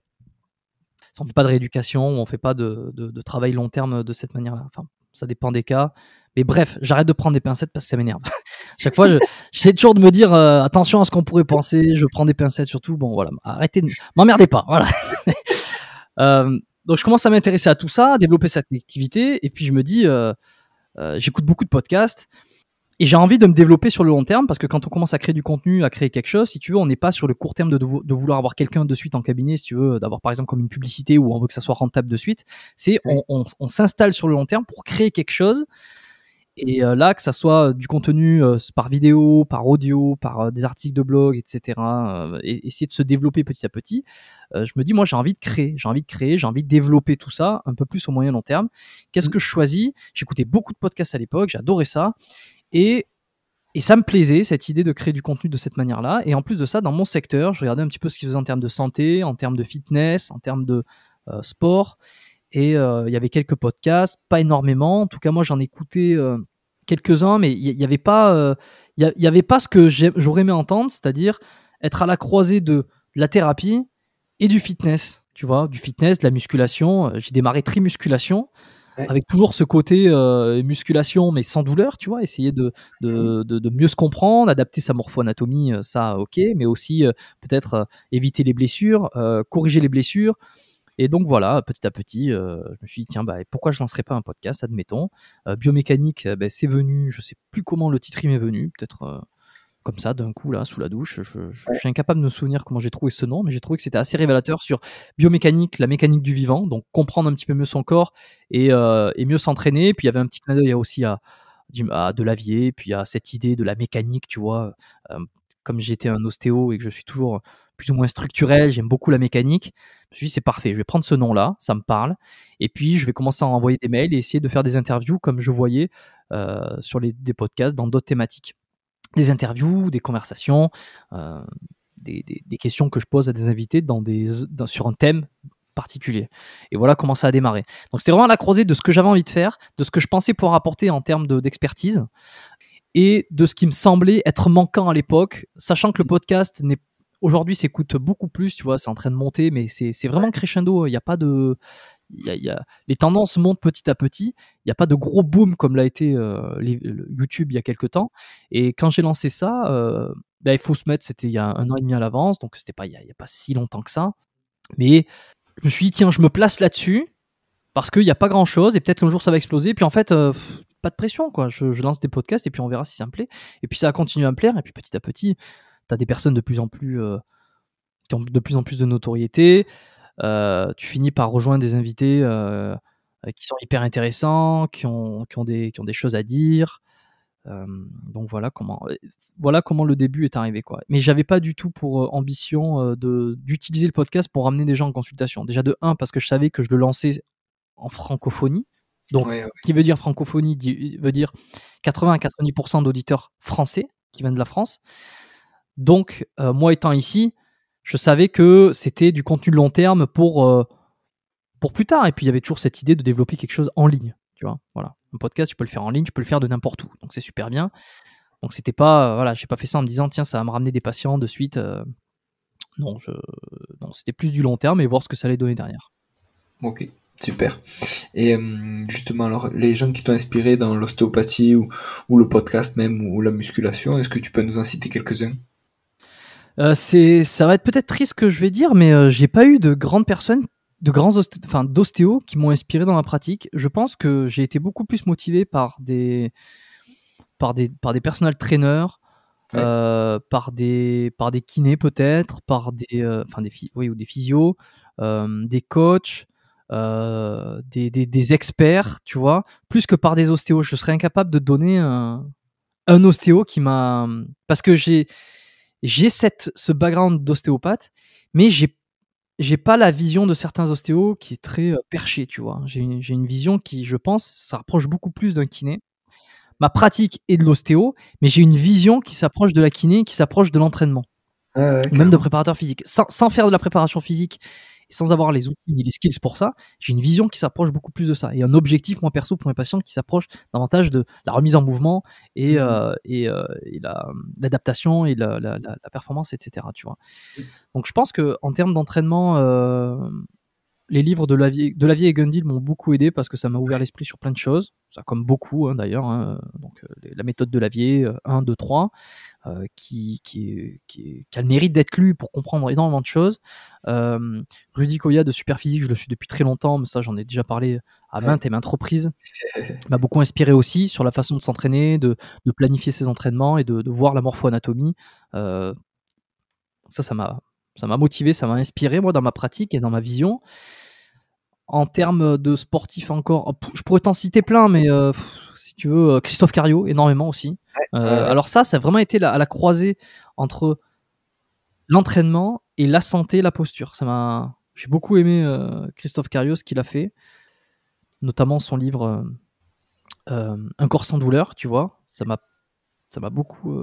on ne fait pas de rééducation, on ne fait pas de, travail long terme de cette manière-là. Enfin, ça dépend des cas. Mais bref, j'arrête de prendre des pincettes parce que ça m'énerve. Chaque fois, j'essaie toujours de me dire euh, attention à ce qu'on pourrait penser. Je prends des pincettes surtout. Bon, voilà, arrêtez, de... m'emmerdez pas. Voilà. Euh, donc, je commence à m'intéresser à tout ça, à développer cette activité. Et puis, je me dis, euh, j'écoute beaucoup de podcasts. Et j'ai envie de me développer sur le long terme parce que quand on commence à créer du contenu, à créer quelque chose, si tu veux, on n'est pas sur le court terme de, de vouloir avoir quelqu'un de suite en cabinet, si tu veux, d'avoir par exemple comme une publicité où on veut que ça soit rentable de suite. C'est on, on, s'installe sur le long terme pour créer quelque chose. Et euh, là, que ça soit du contenu euh, par vidéo, par audio, par euh, des articles de blog, etc., et essayer de se développer petit à petit, je me dis, moi, j'ai envie de créer, j'ai envie de créer, j'ai envie de développer tout ça un peu plus au moyen long terme. Qu'est-ce mmh. que je choisis? J'écoutais beaucoup de podcasts à l'époque, j'adorais ça. Et, et ça me plaisait, cette idée de créer du contenu de cette manière-là. Et en plus de ça, dans mon secteur, je regardais un petit peu ce qu'ils faisaient en termes de santé, en termes de fitness, en termes de euh, sport. Et euh, il y avait quelques podcasts, pas énormément. En tout cas, moi, j'en écoutais euh, quelques-uns, mais il n'y avait pas, il y, avait pas ce que j'aurais aimé entendre, c'est-à-dire être à la croisée de la thérapie et du fitness. Tu vois, du fitness, de la musculation. J'ai démarré trimusculation avec toujours ce côté euh, musculation mais sans douleur, tu vois, essayer de, de, de, mieux se comprendre, adapter sa morpho-anatomie, euh, ça ok, mais aussi euh, peut-être éviter les blessures, corriger les blessures. Et donc voilà, petit à petit, je me suis dit, tiens, bah, pourquoi je lancerais pas un podcast, admettons. biomécanique, bah, c'est venu, je sais plus comment le titre m'est venu, peut-être comme ça d'un coup là sous la douche. Je, suis incapable de me souvenir comment j'ai trouvé ce nom, mais j'ai trouvé que c'était assez révélateur sur biomécanique, la mécanique du vivant, donc comprendre un petit peu mieux son corps et, euh, mieux s'entraîner. Puis il y avait un petit clin d'œil aussi à, à de l'avier, puis à cette idée de la mécanique, tu vois. Euh, comme j'étais un ostéo et que je suis toujours plus ou moins structurel, j'aime beaucoup la mécanique. Je me suis dit, c'est parfait, je vais prendre ce nom-là, ça me parle. Et puis, je vais commencer à envoyer des mails et essayer de faire des interviews comme je voyais euh, sur des podcasts dans d'autres thématiques des interviews, des conversations, euh, des, questions que je pose à des invités dans des, sur un thème particulier. Et voilà comment ça a démarré. Donc c'était vraiment la croisée de ce que j'avais envie de faire, de ce que je pensais pouvoir apporter en termes d'expertise et de ce qui me semblait être manquant à l'époque, sachant que le podcast n'est aujourd'hui s'écoute beaucoup plus, tu vois, c'est en train de monter, mais c'est vraiment crescendo. Il n'y a pas de, les tendances montent petit à petit. Il n'y a pas de gros boom comme l'a été euh, YouTube il y a quelques temps. Et quand j'ai lancé ça, euh, bah, il faut se mettre, c'était il y a un an et demi à l'avance, donc c'était pas il n'y a, pas si longtemps que ça. Mais je me suis dit, tiens, je me place là-dessus parce qu'il n'y a pas grand-chose et peut-être qu'un jour ça va exploser. Puis en fait, euh, pas de pression, quoi. Je, lance des podcasts et puis on verra si ça me plaît. Et puis ça a continué à me plaire. Et puis petit à petit, as des personnes de plus en plus qui ont de plus en plus de notoriété. Euh, tu finis par rejoindre des invités euh, qui sont hyper intéressants, qui ont, qui ont, des, qui ont des choses à dire. Euh, donc voilà comment, voilà comment le début est arrivé. Quoi. Mais j'avais pas du tout pour ambition d'utiliser le podcast pour ramener des gens en consultation. Déjà de 1, parce que je savais que je le lançais en francophonie. Donc, qui veut dire francophonie veut dire 80 à 90% d'auditeurs français qui viennent de la France. Donc, moi étant ici, je savais que c'était du contenu long terme pour, euh, pour plus tard. Et puis il y avait toujours cette idée de développer quelque chose en ligne. Tu vois, voilà. Un podcast, tu peux le faire en ligne, tu peux le faire de n'importe où. Donc c'est super bien. Donc c'était pas, euh, voilà, j'ai pas fait ça en me disant tiens ça va me ramener des patients de suite. Euh. non, c'était plus du long terme et voir ce que ça allait donner derrière. Ok, super. Et justement alors les gens qui t'ont inspiré dans l'ostéopathie ou, ou, le podcast même ou la musculation, est-ce que tu peux nous en citer quelques-uns? Euh, c'est, ça va être peut-être triste ce que je vais dire, mais euh, j'ai pas eu de grandes personnes, de grands enfin d'ostéos qui m'ont inspiré dans ma pratique. Je pense que j'ai été beaucoup plus motivé par des, par des, par des personal trainers, euh, par des, par des kinés peut-être, par des, enfin des, oui, ou des physios, des coachs. des, des, des, experts, tu vois, plus que par des ostéos. Je serais incapable de donner un, un ostéo qui m'a. Parce que j'ai j'ai cette, ce background d'ostéopathe, mais j'ai j'ai pas la vision de certains ostéos qui est très euh, perché, tu vois. J'ai une, une, vision qui, je pense, s'approche beaucoup plus d'un kiné. Ma pratique est de l'ostéo, mais j'ai une vision qui s'approche de la kiné, qui s'approche de l'entraînement. même de préparateur physique. Sans, sans, faire de la préparation physique sans avoir les outils ni les skills pour ça, j'ai une vision qui s'approche beaucoup plus de ça. Et un objectif, moi perso, pour mes patients, qui s'approche davantage de la remise en mouvement et, mmh. euh, et, euh, et l'adaptation et la, la, la, performance, etc. Tu vois. Donc je pense que en termes d'entraînement, euh, les livres de Lavier et Gundil m'ont beaucoup aidé parce que ça m'a ouvert l'esprit sur plein de choses. Ça, comme beaucoup hein, d'ailleurs. Hein. Donc, la méthode de Lavier, 1, 2, 3. Euh, qui, qui, qui, a le mérite d'être lu pour comprendre énormément de choses. Euh, Rudy Koya de Superphysique, je le suis depuis très longtemps, mais ça j'en ai déjà parlé à maintes et maintes reprises. m'a beaucoup inspiré aussi sur la façon de s'entraîner, de, de, planifier ses entraînements et de, de voir la morpho-anatomie. Euh, ça, ça m'a, ça m'a motivé, ça m'a inspiré moi dans ma pratique et dans ma vision. En termes de sportif encore, je pourrais t'en citer plein, mais euh, si tu veux, Christophe Cario, énormément aussi. Euh, alors ça, ça a vraiment été à la croisée entre l'entraînement et la santé, la posture. Ça m'a, j'ai beaucoup aimé euh, Christophe Cario ce qu'il a fait, notamment son livre euh, Un corps sans douleur. Tu vois, ça m'a, ça m'a beaucoup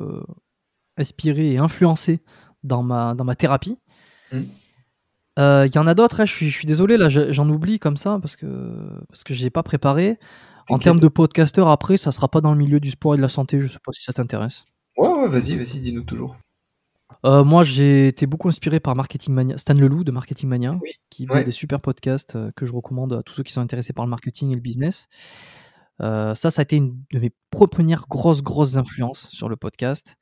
inspiré et influencé dans ma dans ma thérapie. Mmh. Il y en a d'autres, hein, je, suis, je suis désolé, là j'en oublie comme ça parce que, parce que je n'ai pas préparé. En termes de podcasteur, après, ça sera pas dans le milieu du sport et de la santé. Je sais pas si ça t'intéresse. Ouais, ouais, vas-y, vas-y, dis-nous toujours. Euh, moi, j'ai été beaucoup inspiré par Marketing Mania, Stan Leloup de Marketing Mania, qui faisait des super podcasts euh, que je recommande à tous ceux qui sont intéressés par le marketing et le business. Euh, ça, ça a été une de mes premières grosses, grosses influences sur le podcast.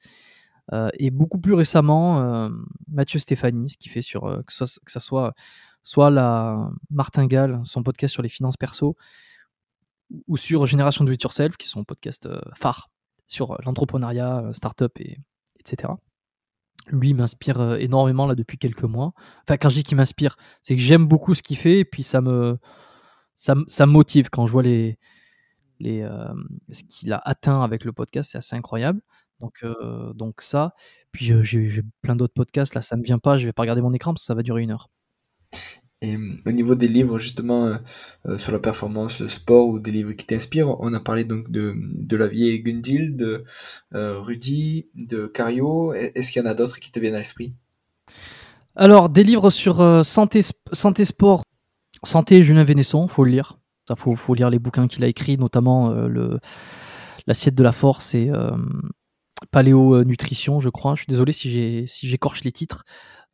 Et beaucoup plus récemment, Mathieu Stéphanie, ce qui fait sur que, ça, que ça soit soit la Martingale, son podcast sur les finances perso, ou sur Génération Do It Yourself, qui sont podcasts euh, phares sur euh, l'entrepreneuriat, euh, startup, et, etc. Lui m'inspire énormément là depuis quelques mois. Enfin, quand je dis qu'il m'inspire, c'est que j'aime beaucoup ce qu'il fait et puis ça me, ça, ça motive quand je vois les, les, ce qu'il a atteint avec le podcast, c'est assez incroyable. Donc, donc ça. Puis j'ai plein d'autres podcasts. Là, ça me vient pas. Je vais pas regarder mon écran parce que ça va durer une heure. Et au niveau des livres justement sur la performance, le sport ou des livres qui t'inspirent, on a parlé donc de, de vieille Gundil, de Rudy, de Cario. Est-ce qu'il y en a d'autres qui te viennent à l'esprit? Alors des livres sur santé, santé sport, santé Julien Vénesson, faut le lire. Ça faut, faut lire les bouquins qu'il a écrits, notamment le l'assiette de la force et paléo nutrition, je crois. Je suis désolé si j'ai si j'écorche les titres.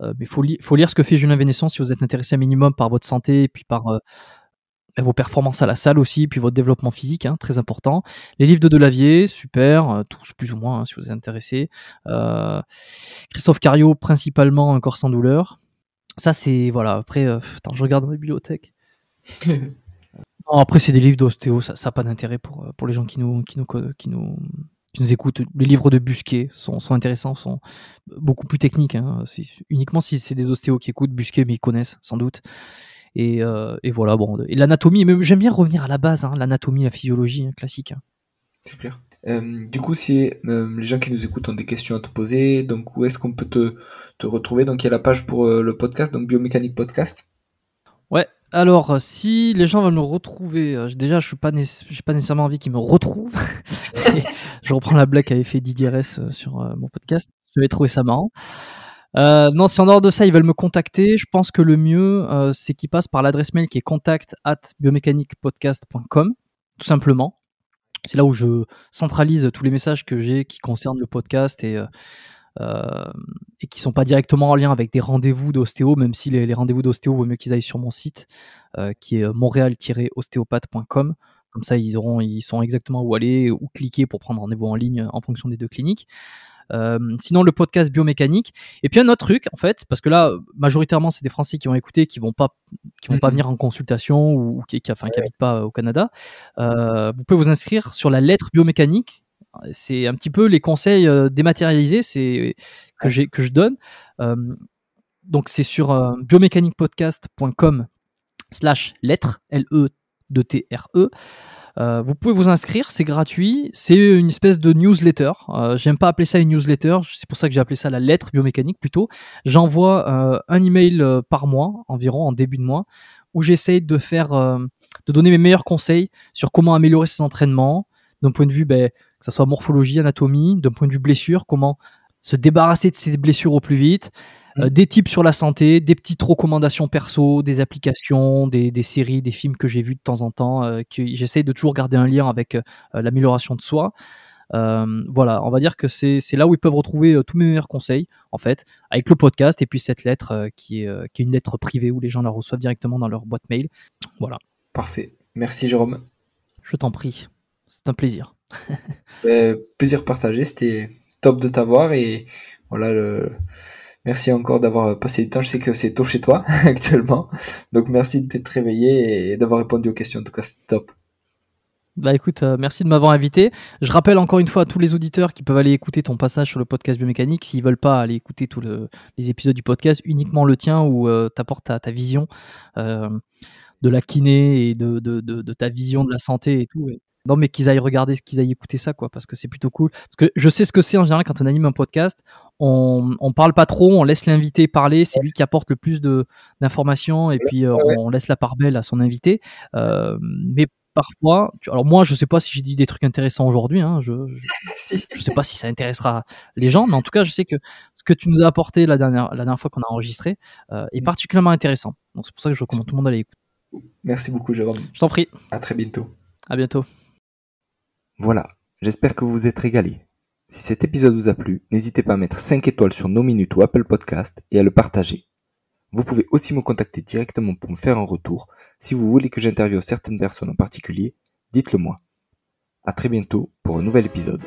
Euh, mais il faut, faut, lire ce que fait Julien Vénesson si vous êtes intéressé un minimum par votre santé et puis par euh, vos performances à la salle aussi, puis votre développement physique, hein, très important. Les livres de Delavier, super, euh, tous plus ou moins hein, si vous êtes intéressé. Christophe Cario, principalement Un corps sans douleur. Ça, c'est. Voilà, après, attends, je regarde dans la bibliothèque. après, c'est des livres d'ostéo, ça n'a pas d'intérêt pour, pour les gens qui nous, qui nous, qui nous, qui nous écoutent, les livres de Busquet sont, sont intéressants, sont beaucoup plus techniques. Hein. Uniquement si c'est des ostéos qui écoutent Busquet, mais ils connaissent sans doute. Et, euh, et voilà, bon. Et l'anatomie, j'aime bien revenir à la base, hein, l'anatomie, la physiologie, hein, classique. Hein. C'est clair. Euh, du coup, si euh, les gens qui nous écoutent ont des questions à te poser, donc où est-ce qu'on peut te, te, retrouver? Donc il y a la page pour le podcast, donc Biomécanique Podcast. Ouais, alors, si les gens veulent me retrouver, déjà, je suis pas, pas nécessairement envie qu'ils me retrouvent. je reprends la blague qu'avait fait Didier S euh, sur euh, mon podcast. J'avais trouvé ça marrant. Euh, non, si en dehors de ça, ils veulent me contacter, je pense que le mieux, c'est qu'ils passent par l'adresse mail qui est contact at biomécaniquepodcast.com, tout simplement. C'est là où je centralise tous les messages que j'ai qui concernent le podcast et, euh, et qui sont pas directement en lien avec des rendez-vous d'ostéo, même si les, rendez-vous d'ostéo vaut mieux qu'ils aillent sur mon site, qui est montréal-ostéopathe.com. Comme ça, ils auront, ils sont exactement où aller, où cliquer pour prendre rendez-vous en ligne en fonction des deux cliniques. Euh, sinon, le podcast biomécanique. Et puis un autre truc, en fait, parce que là, majoritairement, c'est des Français qui vont écouter, qui vont pas, qui vont pas venir en consultation ou, qui, qui, enfin, qui habitent pas au Canada. Euh, vous pouvez vous inscrire sur la lettre biomécanique. C'est un petit peu les conseils euh, dématérialisés, c'est que j'ai que je donne. donc c'est sur biomécaniquepodcast.com slash lettre L E de TRE. Euh, vous pouvez vous inscrire, c'est gratuit. C'est une espèce de newsletter. Euh, J'aime pas appeler ça une newsletter, c'est pour ça que j'ai appelé ça la lettre biomécanique plutôt. J'envoie euh, un email par mois, environ en début de mois, où j'essaye de faire, de donner mes meilleurs conseils sur comment améliorer ses entraînements, d'un point de vue, ben, que ce soit morphologie, anatomie, d'un point de vue blessure, comment se débarrasser de ses blessures au plus vite, euh, des tips sur la santé, des petites recommandations perso, des applications, des, séries, des films que j'ai vus de temps en temps, euh, que j'essaie de toujours garder un lien avec euh, l'amélioration de soi. voilà, on va dire que c'est là où ils peuvent retrouver tous mes meilleurs conseils, en fait, avec le podcast et puis cette lettre qui, est, qui est une lettre privée où les gens la reçoivent directement dans leur boîte mail. Voilà. Parfait. Merci Jérôme. Je t'en prie. C'est un plaisir. plaisir partagé. C'était top de t'avoir et voilà le Merci encore d'avoir passé du temps. Je sais que c'est tôt chez toi actuellement. Donc merci de t'être réveillé et d'avoir répondu aux questions. En tout cas, c'est top. Bah écoute, euh, merci de m'avoir invité. Je rappelle encore une fois à tous les auditeurs qui peuvent aller écouter ton passage sur le podcast biomécanique, s'ils veulent pas aller écouter tous les épisodes du podcast, uniquement le tien où euh, tu apportes ta, vision euh, de la kiné et de, de, ta vision de la santé et tout. Non, mais qu'ils aillent regarder, qu'ils aillent écouter ça, quoi, parce que c'est plutôt cool. Parce que je sais ce que c'est en général quand on anime un podcast. On, on parle pas trop, on laisse l'invité parler. C'est lui qui apporte le plus d'informations et puis euh, on laisse la part belle à son invité. Euh, mais parfois, alors moi, je sais pas si j'ai dit des trucs intéressants aujourd'hui. Hein, je, je, je, sais pas si ça intéressera les gens, mais en tout cas, je sais que ce que tu nous as apporté la dernière la dernière fois qu'on a enregistré euh, est mm. particulièrement intéressant. Donc c'est pour ça que je recommande tout le monde à l'écouter. Merci beaucoup, Jérôme. Je t'en prie. À très bientôt. À bientôt. Voilà, j'espère que vous vous êtes régalés. Si cet épisode vous a plu, n'hésitez pas à mettre 5 étoiles sur nos minutes ou Apple Podcast et à le partager. Vous pouvez aussi me contacter directement pour me faire un retour. Si vous voulez que j'interviewe certaines personnes en particulier, dites-le moi. À très bientôt pour un nouvel épisode.